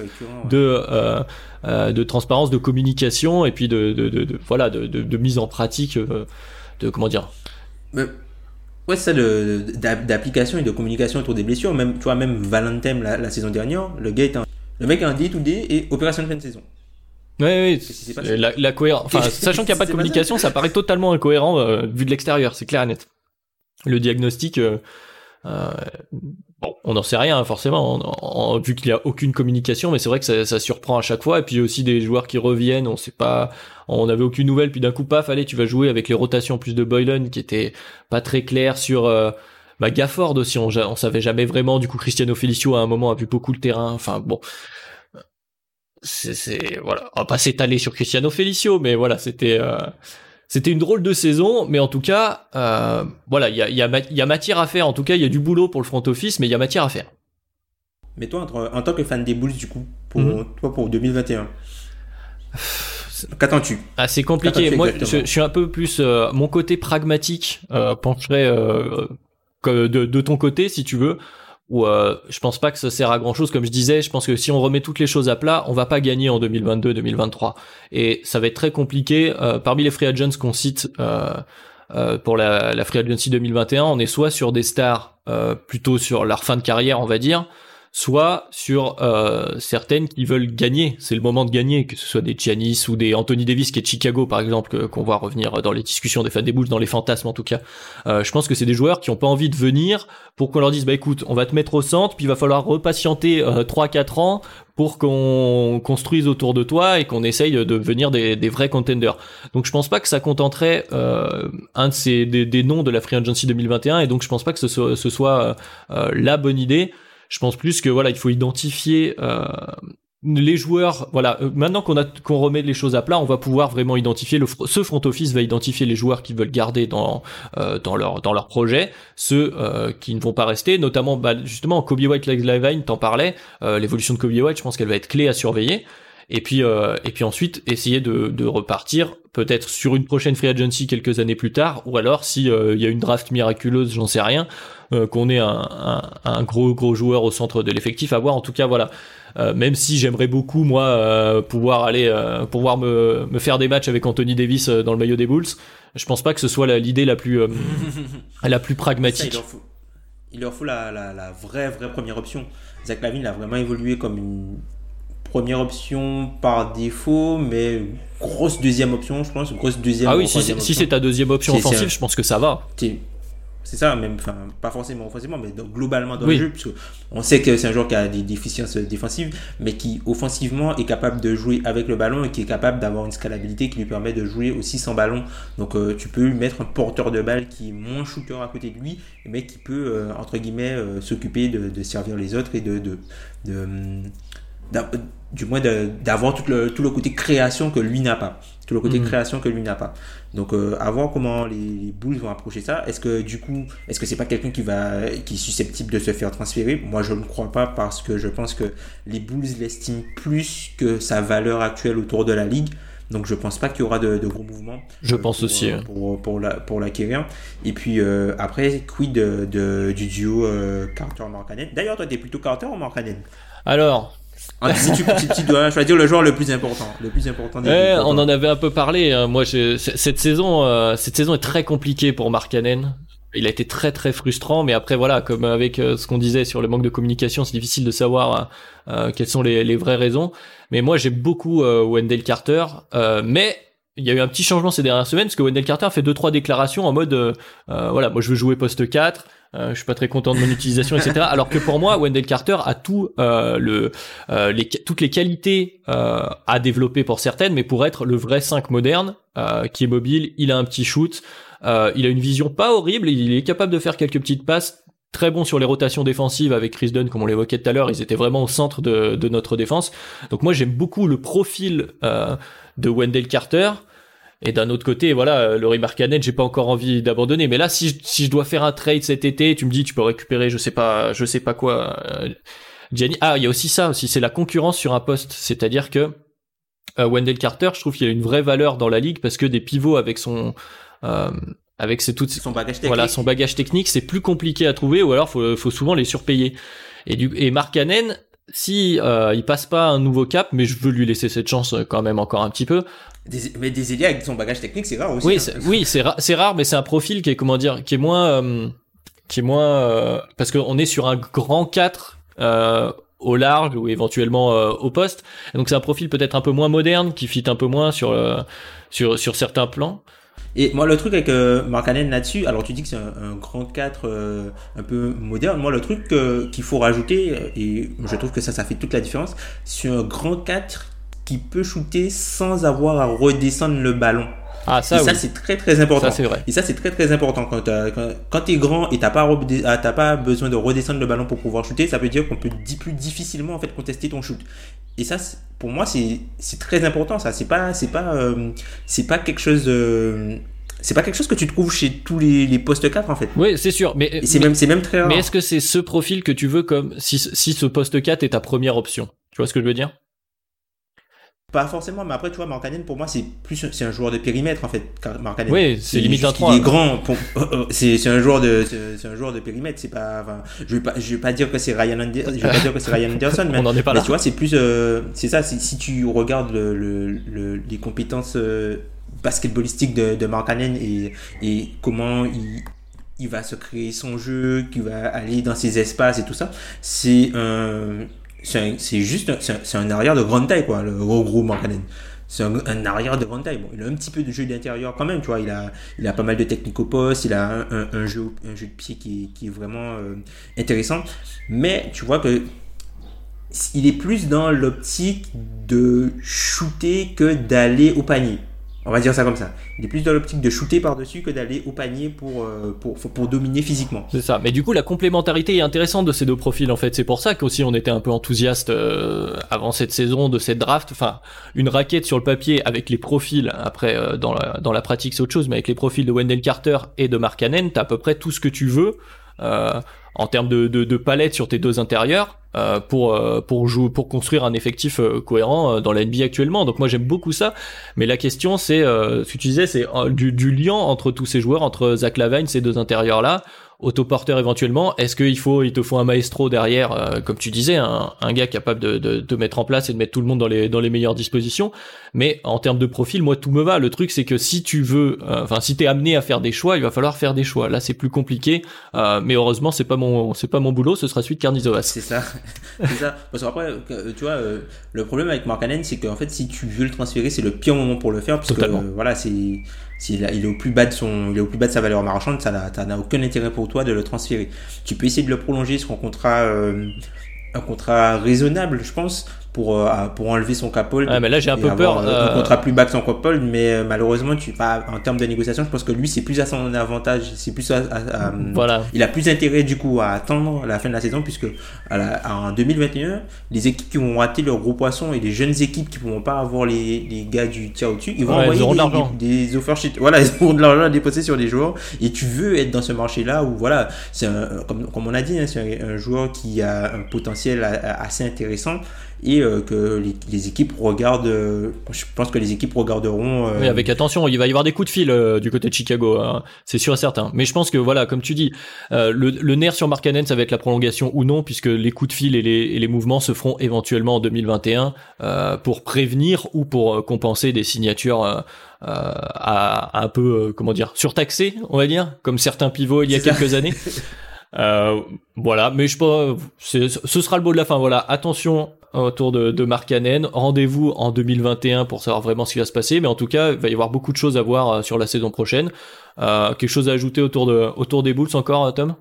de euh, de transparence, de communication et puis de, de, de, de- voilà de, mise en pratique euh, de comment dire. Mais- Ouais, c'est ça d'application et de communication autour des blessures. Même, tu vois, même Valentin la, la saison dernière, le gars est un, le mec a un day to day et opération de fin de saison. Oui, passé la, la cohérence. Enfin, sachant qu'il n'y a pas de communication, ça paraît totalement incohérent euh, vu de l'extérieur, c'est clair et net. Le diagnostic, euh, euh, bon, on n'en sait rien forcément, en- en- vu qu'il n'y a aucune communication, mais c'est vrai que ça, ça surprend à chaque fois. Et puis aussi des joueurs qui reviennent, on sait pas, on n'avait aucune nouvelle, puis d'un coup, paf, allez, tu vas jouer avec les rotations plus de Boylan qui étaient pas très claires sur. Euh, bah, Gafford aussi, on, on savait jamais vraiment. Du coup, Cristiano Felicio à un moment a vu beaucoup le terrain. Enfin bon, c'est voilà, on va pas s'étaler sur Cristiano Felicio, mais voilà, c'était euh, c'était une drôle de saison, mais en tout cas, euh, voilà, il y a, il y, a, ma- il y a matière à faire. En tout cas, il y a du boulot pour le front office, mais il y a matière à faire. Mais toi, entre- en tant que fan des Bulls, du coup, pour, Mhm. toi, pour 2021, qu'attends-tu? Ah, c'est compliqué. Moi, je, suis un peu plus euh, mon côté pragmatique euh, pencherait euh, de ton côté, si tu veux. Ou euh, je pense pas que ça sert à grand chose. Comme je disais, je pense que si on remet toutes les choses à plat, on va pas gagner en 2022-2023. Et ça va être très compliqué. Euh, parmi les free agents qu'on cite euh, euh, pour la, la free agency 2021, on est soit sur des stars euh, plutôt sur leur fin de carrière, on va dire, soit sur euh, certaines qui veulent gagner. C'est le moment de gagner, que ce soit des Giannis ou des Anthony Davis qui est de Chicago par exemple, qu'on voit revenir dans les discussions des fans des Bulls, dans les fantasmes en tout cas. Euh, je pense que c'est des joueurs qui ont pas envie de venir pour qu'on leur dise bah écoute, on va te mettre au centre, puis il va falloir repatienter euh, 3-4 ans pour qu'on construise autour de toi et qu'on essaye de devenir des, des vrais contenders. Donc je pense pas que ça contenterait euh, un de ces des, des noms de la Free Agency 2021 et donc je pense pas que ce soit, ce soit euh, euh, la bonne idée. Je pense plus que voilà, il faut identifier euh, les joueurs. Voilà, euh, maintenant qu'on a qu'on remet les choses à plat, on va pouvoir vraiment identifier le ce front office va identifier les joueurs qui veulent garder dans euh, dans leur dans leur projet, ceux qui ne vont pas rester, notamment bah, justement Kobe White, Levine, t'en parlais, euh, l'évolution de Kobe White, je pense qu'elle va être clé à surveiller. Et puis, et puis ensuite, essayer de, de repartir peut-être sur une prochaine free agency quelques années plus tard, ou alors si il y a une draft miraculeuse, j'en sais rien, euh, qu'on ait un, un, un gros gros joueur au centre de l'effectif à voir. En tout cas, voilà. Euh, même si j'aimerais beaucoup moi euh, pouvoir aller pouvoir me, me faire des matchs avec Anthony Davis dans le maillot des Bulls, je pense pas que ce soit l'idée la plus la plus Ça, il, pragmatique. leur faut, il leur faut la, la, la vraie, vraie première option. Zach Lavine a vraiment évolué comme une première option par défaut, mais grosse deuxième option, je pense, grosse deuxième. Ah oui, si, si c'est ta deuxième option offensive, je pense que ça va. C'est ça, même, enfin, pas forcément offensivement, mais globalement dans le jeu, puisque on sait que c'est un joueur qui a des déficiences défensives, mais qui offensivement est capable de jouer avec le ballon et qui est capable d'avoir une scalabilité qui lui permet de jouer aussi sans ballon. Donc euh, tu peux lui mettre un porteur de balle qui est moins shooter à côté de lui, mais qui peut, euh, entre guillemets, euh, s'occuper de, servir les autres et de, de, de du moins d'avoir tout le, tout le côté création que lui n'a pas. Tout le côté mhm. création que lui n'a pas. Donc, euh, à voir comment les, les, Bulls vont approcher ça. Est-ce que, du coup, est-ce que c'est pas quelqu'un qui va, qui est susceptible de se faire transférer? Moi, je ne crois pas parce que je pense que les Bulls l'estiment plus que sa valeur actuelle autour de la ligue. Donc je pense pas qu'il y aura de, de gros mouvements. Je pense aussi. Euh, pour, pour, la, pour l'acquérir. Et puis euh, après, quid de, de, du duo euh, Carter-Markkanen? D'ailleurs, toi, t'es plutôt Carter ou Alors, ah, si, tu, tu, dois choisir le joueur le plus important, le plus important. Des on en avait un peu parlé. Hein. Moi, cette saison, euh, cette saison est très compliquée pour Mark Cannon. Il a été très très frustrant, mais après voilà, comme avec euh, ce qu'on disait sur le manque de communication, c'est difficile de savoir euh, quelles sont les, les, vraies raisons. Mais moi, j'ai beaucoup Wendell Carter, mais il y a eu un petit changement ces dernières semaines parce que Wendell Carter fait deux trois déclarations en mode voilà, moi je veux jouer poste 4 euh, je suis pas très content de mon utilisation, etc. Alors que pour moi, Wendell Carter a tout euh, le euh, les, toutes les qualités euh, à développer pour certaines, mais pour être le vrai 5 moderne, euh, qui est mobile, il a un petit shoot, il a une vision pas horrible, il est capable de faire quelques petites passes. Très bon sur les rotations défensives avec Chris Dunn, comme on l'évoquait tout à l'heure, ils étaient vraiment au centre de, de notre défense. Donc moi j'aime beaucoup le profil de Wendell Carter. Et d'un autre côté, voilà, euh, Laurie Marcanet, j'ai pas encore envie d'abandonner. Mais là, si je, si je dois faire un trade cet été, tu me dis, tu peux récupérer, je sais pas, je sais pas quoi. Euh, Jenny. Ah, il y a aussi ça aussi, c'est la concurrence sur un poste. C'est-à-dire que euh, Wendell Carter, je trouve qu'il a une vraie valeur dans la ligue parce que des pivots avec son euh, avec ses toutes son bagage technique. voilà son bagage technique, c'est plus compliqué à trouver ou alors faut faut souvent les surpayer. Et du et Markkanen, si euh, il passe pas un nouveau cap, mais je veux lui laisser cette chance quand même encore un petit peu. Des, mais des ailiers avec son bagage technique, c'est rare aussi. Oui, hein. c'est, oui, c'est rare, c'est rare, mais c'est un profil qui est comment dire, qui est moins, euh, qui est moins, euh, parce qu'on est sur un grand 4 euh, au large ou éventuellement euh, au poste. Et donc c'est un profil peut-être un peu moins moderne, qui fit un peu moins sur sur sur certains plans. Et moi, le truc avec euh, Mark là-dessus, alors tu dis que c'est un, grand 4 euh, un peu moderne. Moi, le truc qu'il faut rajouter, et je trouve que ça, ça fait toute la différence, c'est un grand 4 qui peut shooter sans avoir à redescendre le ballon. Ah, ça, et ça, c'est très très important. Ça, c'est vrai. Et ça, c'est très très important. Quand, quand, quand tu es grand et t'as pas, ah, t'as pas besoin de redescendre le ballon pour pouvoir shooter, ça veut dire qu'on peut plus difficilement en fait contester ton shoot. Et ça, pour moi, c'est très important. Ça, c'est pas, c'est pas, euh, c'est pas quelque chose. De, c'est pas quelque chose que tu trouves chez tous les, les postes 4 en fait. Oui, c'est sûr, mais c'est même c'est même très rare. Mais est-ce que c'est ce profil que tu veux comme si si ce poste 4 est ta première option? Tu vois ce que je veux dire? Pas forcément, mais après, tu vois, Markkanen, pour moi, c'est plus, c'est un joueur de périmètre, en fait, Markkanen. Oui, c'est limite un 3. Il est grand, euh, euh, c'est, c'est un joueur de, c'est un joueur de périmètre, c'est pas, enfin, je vais pas, je vais pas dire que c'est Ryan Anderson, je vais pas dire que c'est Ryan Anderson, mais, On en est pas mais là. tu vois, c'est plus, euh, c'est ça, si tu regardes le, le, les compétences basketballistiques de, de Markkanen et, et comment il, il va se créer son jeu, qu'il va aller dans ses espaces et tout ça, c'est un, c'est juste c'est un, arrière de grande taille quoi le gros gros c'est un, arrière de grande taille. Bon il a un petit peu de jeu d'intérieur quand même tu vois. Il a il a pas mal de techniques au poste il a un, un, jeu un jeu de pied qui, qui est vraiment euh, intéressant. Mais tu vois que il est plus dans l'optique de shooter que d'aller au panier on va dire ça comme ça. Il est plus dans l'optique de shooter par-dessus que d'aller au panier pour, euh, pour, pour, dominer physiquement. C'est ça. Mais du coup, la complémentarité est intéressante de ces deux profils, en fait. C'est pour ça qu'aussi on était un peu enthousiaste euh, avant cette saison, de cette draft. Enfin, une raquette sur le papier avec les profils, après, euh, dans, la, dans la pratique, c'est autre chose, mais avec les profils de Wendell Carter et de Mark Cannon, t'as à peu près tout ce que tu veux. en termes de, de, de palette sur tes deux intérieurs euh, pour euh, pour jouer pour construire un effectif euh, cohérent dans la NBA actuellement. Donc moi j'aime beaucoup ça, mais la question c'est ce que tu disais c'est du, du lien entre tous ces joueurs, entre Zach Lavine ces deux intérieurs là. Autoporteur éventuellement. Est-ce qu'il faut, il te faut un maestro derrière, euh, comme tu disais, un, un gars capable de, de, de, mettre en place et de mettre tout le monde dans les dans les meilleures dispositions. Mais en termes de profil, moi tout me va. Le truc c'est que si tu veux, euh, enfin si t'es amené à faire des choix, il va falloir faire des choix. Là c'est plus compliqué, euh, mais heureusement c'est pas mon c'est pas mon boulot, ce sera celui de Carnizovas. C'est ça, c'est ça. Parce qu'après, tu vois, le problème avec Markkanen, c'est qu'en fait si tu veux le transférer, c'est le pire moment pour le faire, parce que voilà c'est s'il il est au plus bas de son, il est au plus bas de sa valeur marchande, ça n'a aucun intérêt pour toi de le transférer. Tu peux essayer de le prolonger sur un contrat, euh, un contrat raisonnable, je pense, pour, euh, pour enlever son capold. mais là j'ai un peu peur. Euh, un contrat plus bas que son capold, mais euh, malheureusement, tu, pas, en termes de négociation, je pense que lui c'est plus à son avantage, c'est plus à, voilà. Il a plus intérêt du coup à attendre la fin de la saison, puisque en 2021, les équipes qui vont rater leur gros poisson et les jeunes équipes qui pourront pas avoir les, les gars du tiers au-dessus, ils vont envoyer des, des, offers Voilà, ils auront de l'argent à déposer sur des joueurs et tu veux être dans ce marché-là où voilà, c'est comme, comme on a dit, hein, c'est un, un joueur qui a un potentiel assez intéressant et euh, que les, équipes regardent. Euh, je pense que les équipes regarderont. Euh, oui, avec attention, il va y avoir des coups de fil du côté de Chicago, hein. c'est sûr et certain. Mais je pense que voilà, comme tu dis, le, le, nerf sur Markkanen, ça va être la prolongation ou non, puisque les coups de fil et les, et les mouvements se feront éventuellement en 2021 pour prévenir ou pour compenser des signatures. Euh, à, un peu comment dire surtaxées on va dire comme certains pivots il y a quelques années euh, voilà mais je pense ce sera le mot de la fin voilà. Attention autour de, de Mark Rendez-vous en 2021 pour savoir vraiment ce qui va se passer, mais en tout cas, il va y avoir beaucoup de choses à voir euh, sur la saison prochaine. Euh, quelque chose à ajouter autour, autour des Bulls encore, euh, Tom?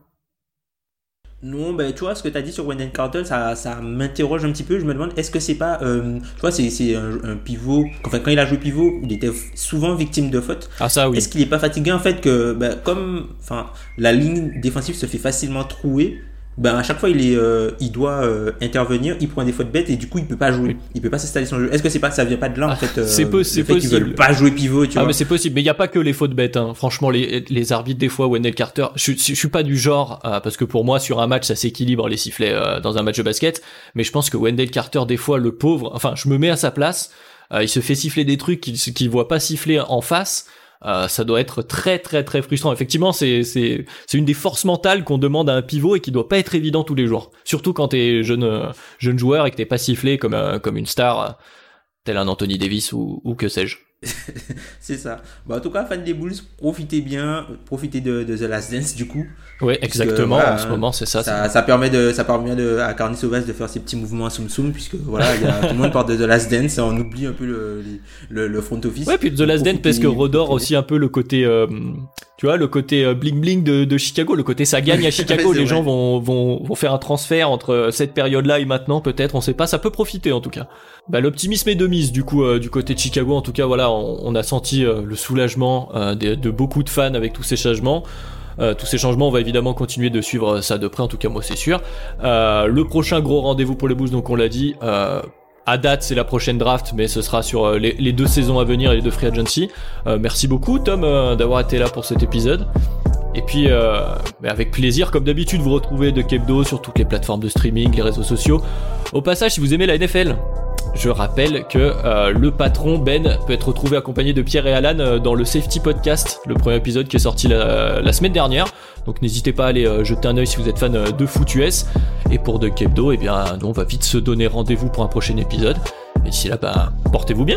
Non, ben, tu vois, ce que tu as dit sur Wendell Carter, ça, ça m'interroge un petit peu. Je me demande, est-ce que c'est pas. Euh, tu vois, c'est un, un, pivot. Enfin, quand il a joué pivot, il était souvent victime de fautes. Ah, ça, oui. Est-ce qu'il est pas fatigué, en fait, que, ben, comme enfin, la ligne défensive se fait facilement trouer, ben à chaque fois il est euh, il doit euh, intervenir il prend des fautes bêtes et du coup il peut pas jouer. Il peut pas s'installer son jeu. Est-ce que c'est pas ça vient pas de là en ah, fait euh, c'est possible. veulent pas jouer pivot tu ah vois mais c'est possible. Mais il y a pas que les fautes bêtes hein. franchement les, les arbitres des fois Wendell Carter je, je, suis pas du genre parce que pour moi sur un match ça s'équilibre les sifflets dans un match de basket. Mais je pense que Wendell Carter des fois le pauvre enfin je me mets à sa place il se fait siffler des trucs qu'il qu'il voit pas siffler en face euh, ça doit être très très très frustrant. Effectivement, c'est c'est c'est une des forces mentales qu'on demande à un pivot et qui doit pas être évident tous les jours. Surtout quand t'es jeune euh, jeune joueur et que t'es pas sifflé comme euh, comme une star, tel un Anthony Davis ou, ou que sais-je. c'est ça. Bon, en tout cas, fan des Bulls, profitez bien, profitez de, de The Last Dance du coup. Oui, exactement. en ce moment, c'est ça, ça, ça. permet de, ça permet de, à Carney Sauvage de faire ses petits mouvements à Soum Soum, puisque voilà, y a, tout le monde parle de The Last Dance et on oublie un peu le, le, le front office. Ouais, puis The Last Dance parce que redore aussi un peu le côté, euh, tu vois, le côté euh, bling bling de, de, Chicago, le côté ça gagne à Chicago. les gens vont, vont, vont faire un transfert entre cette période-là et maintenant, peut-être, on sait pas. Ça peut profiter en tout cas. Bah, l'optimisme est de mise du coup euh, du côté de Chicago. En tout cas, voilà, on, on a senti le soulagement de, de, beaucoup de fans avec tous ces changements. Euh, tous ces changements, on va évidemment continuer de suivre ça de près, en tout cas moi c'est sûr. Euh, le prochain gros rendez-vous pour les Bulls, donc on l'a dit, euh, à date, c'est la prochaine draft, mais ce sera sur les, les, deux saisons à venir et les deux free agency. merci beaucoup, Tom, d'avoir été là pour cet épisode. Et puis, avec plaisir, comme d'habitude, vous retrouvez de Kebdo sur toutes les plateformes de streaming, les réseaux sociaux. Au passage, si vous aimez la NFL, je rappelle que euh, le patron Ben peut être retrouvé accompagné de Pierre et Alan euh, dans le Safety Podcast, le premier épisode qui est sorti la, semaine dernière. Donc n'hésitez pas à aller euh, jeter un oeil si vous êtes fan de foot. Et pour de Kebdo, eh bien, on va vite se donner rendez-vous pour un prochain épisode. Et d'ici là, bah, portez-vous bien.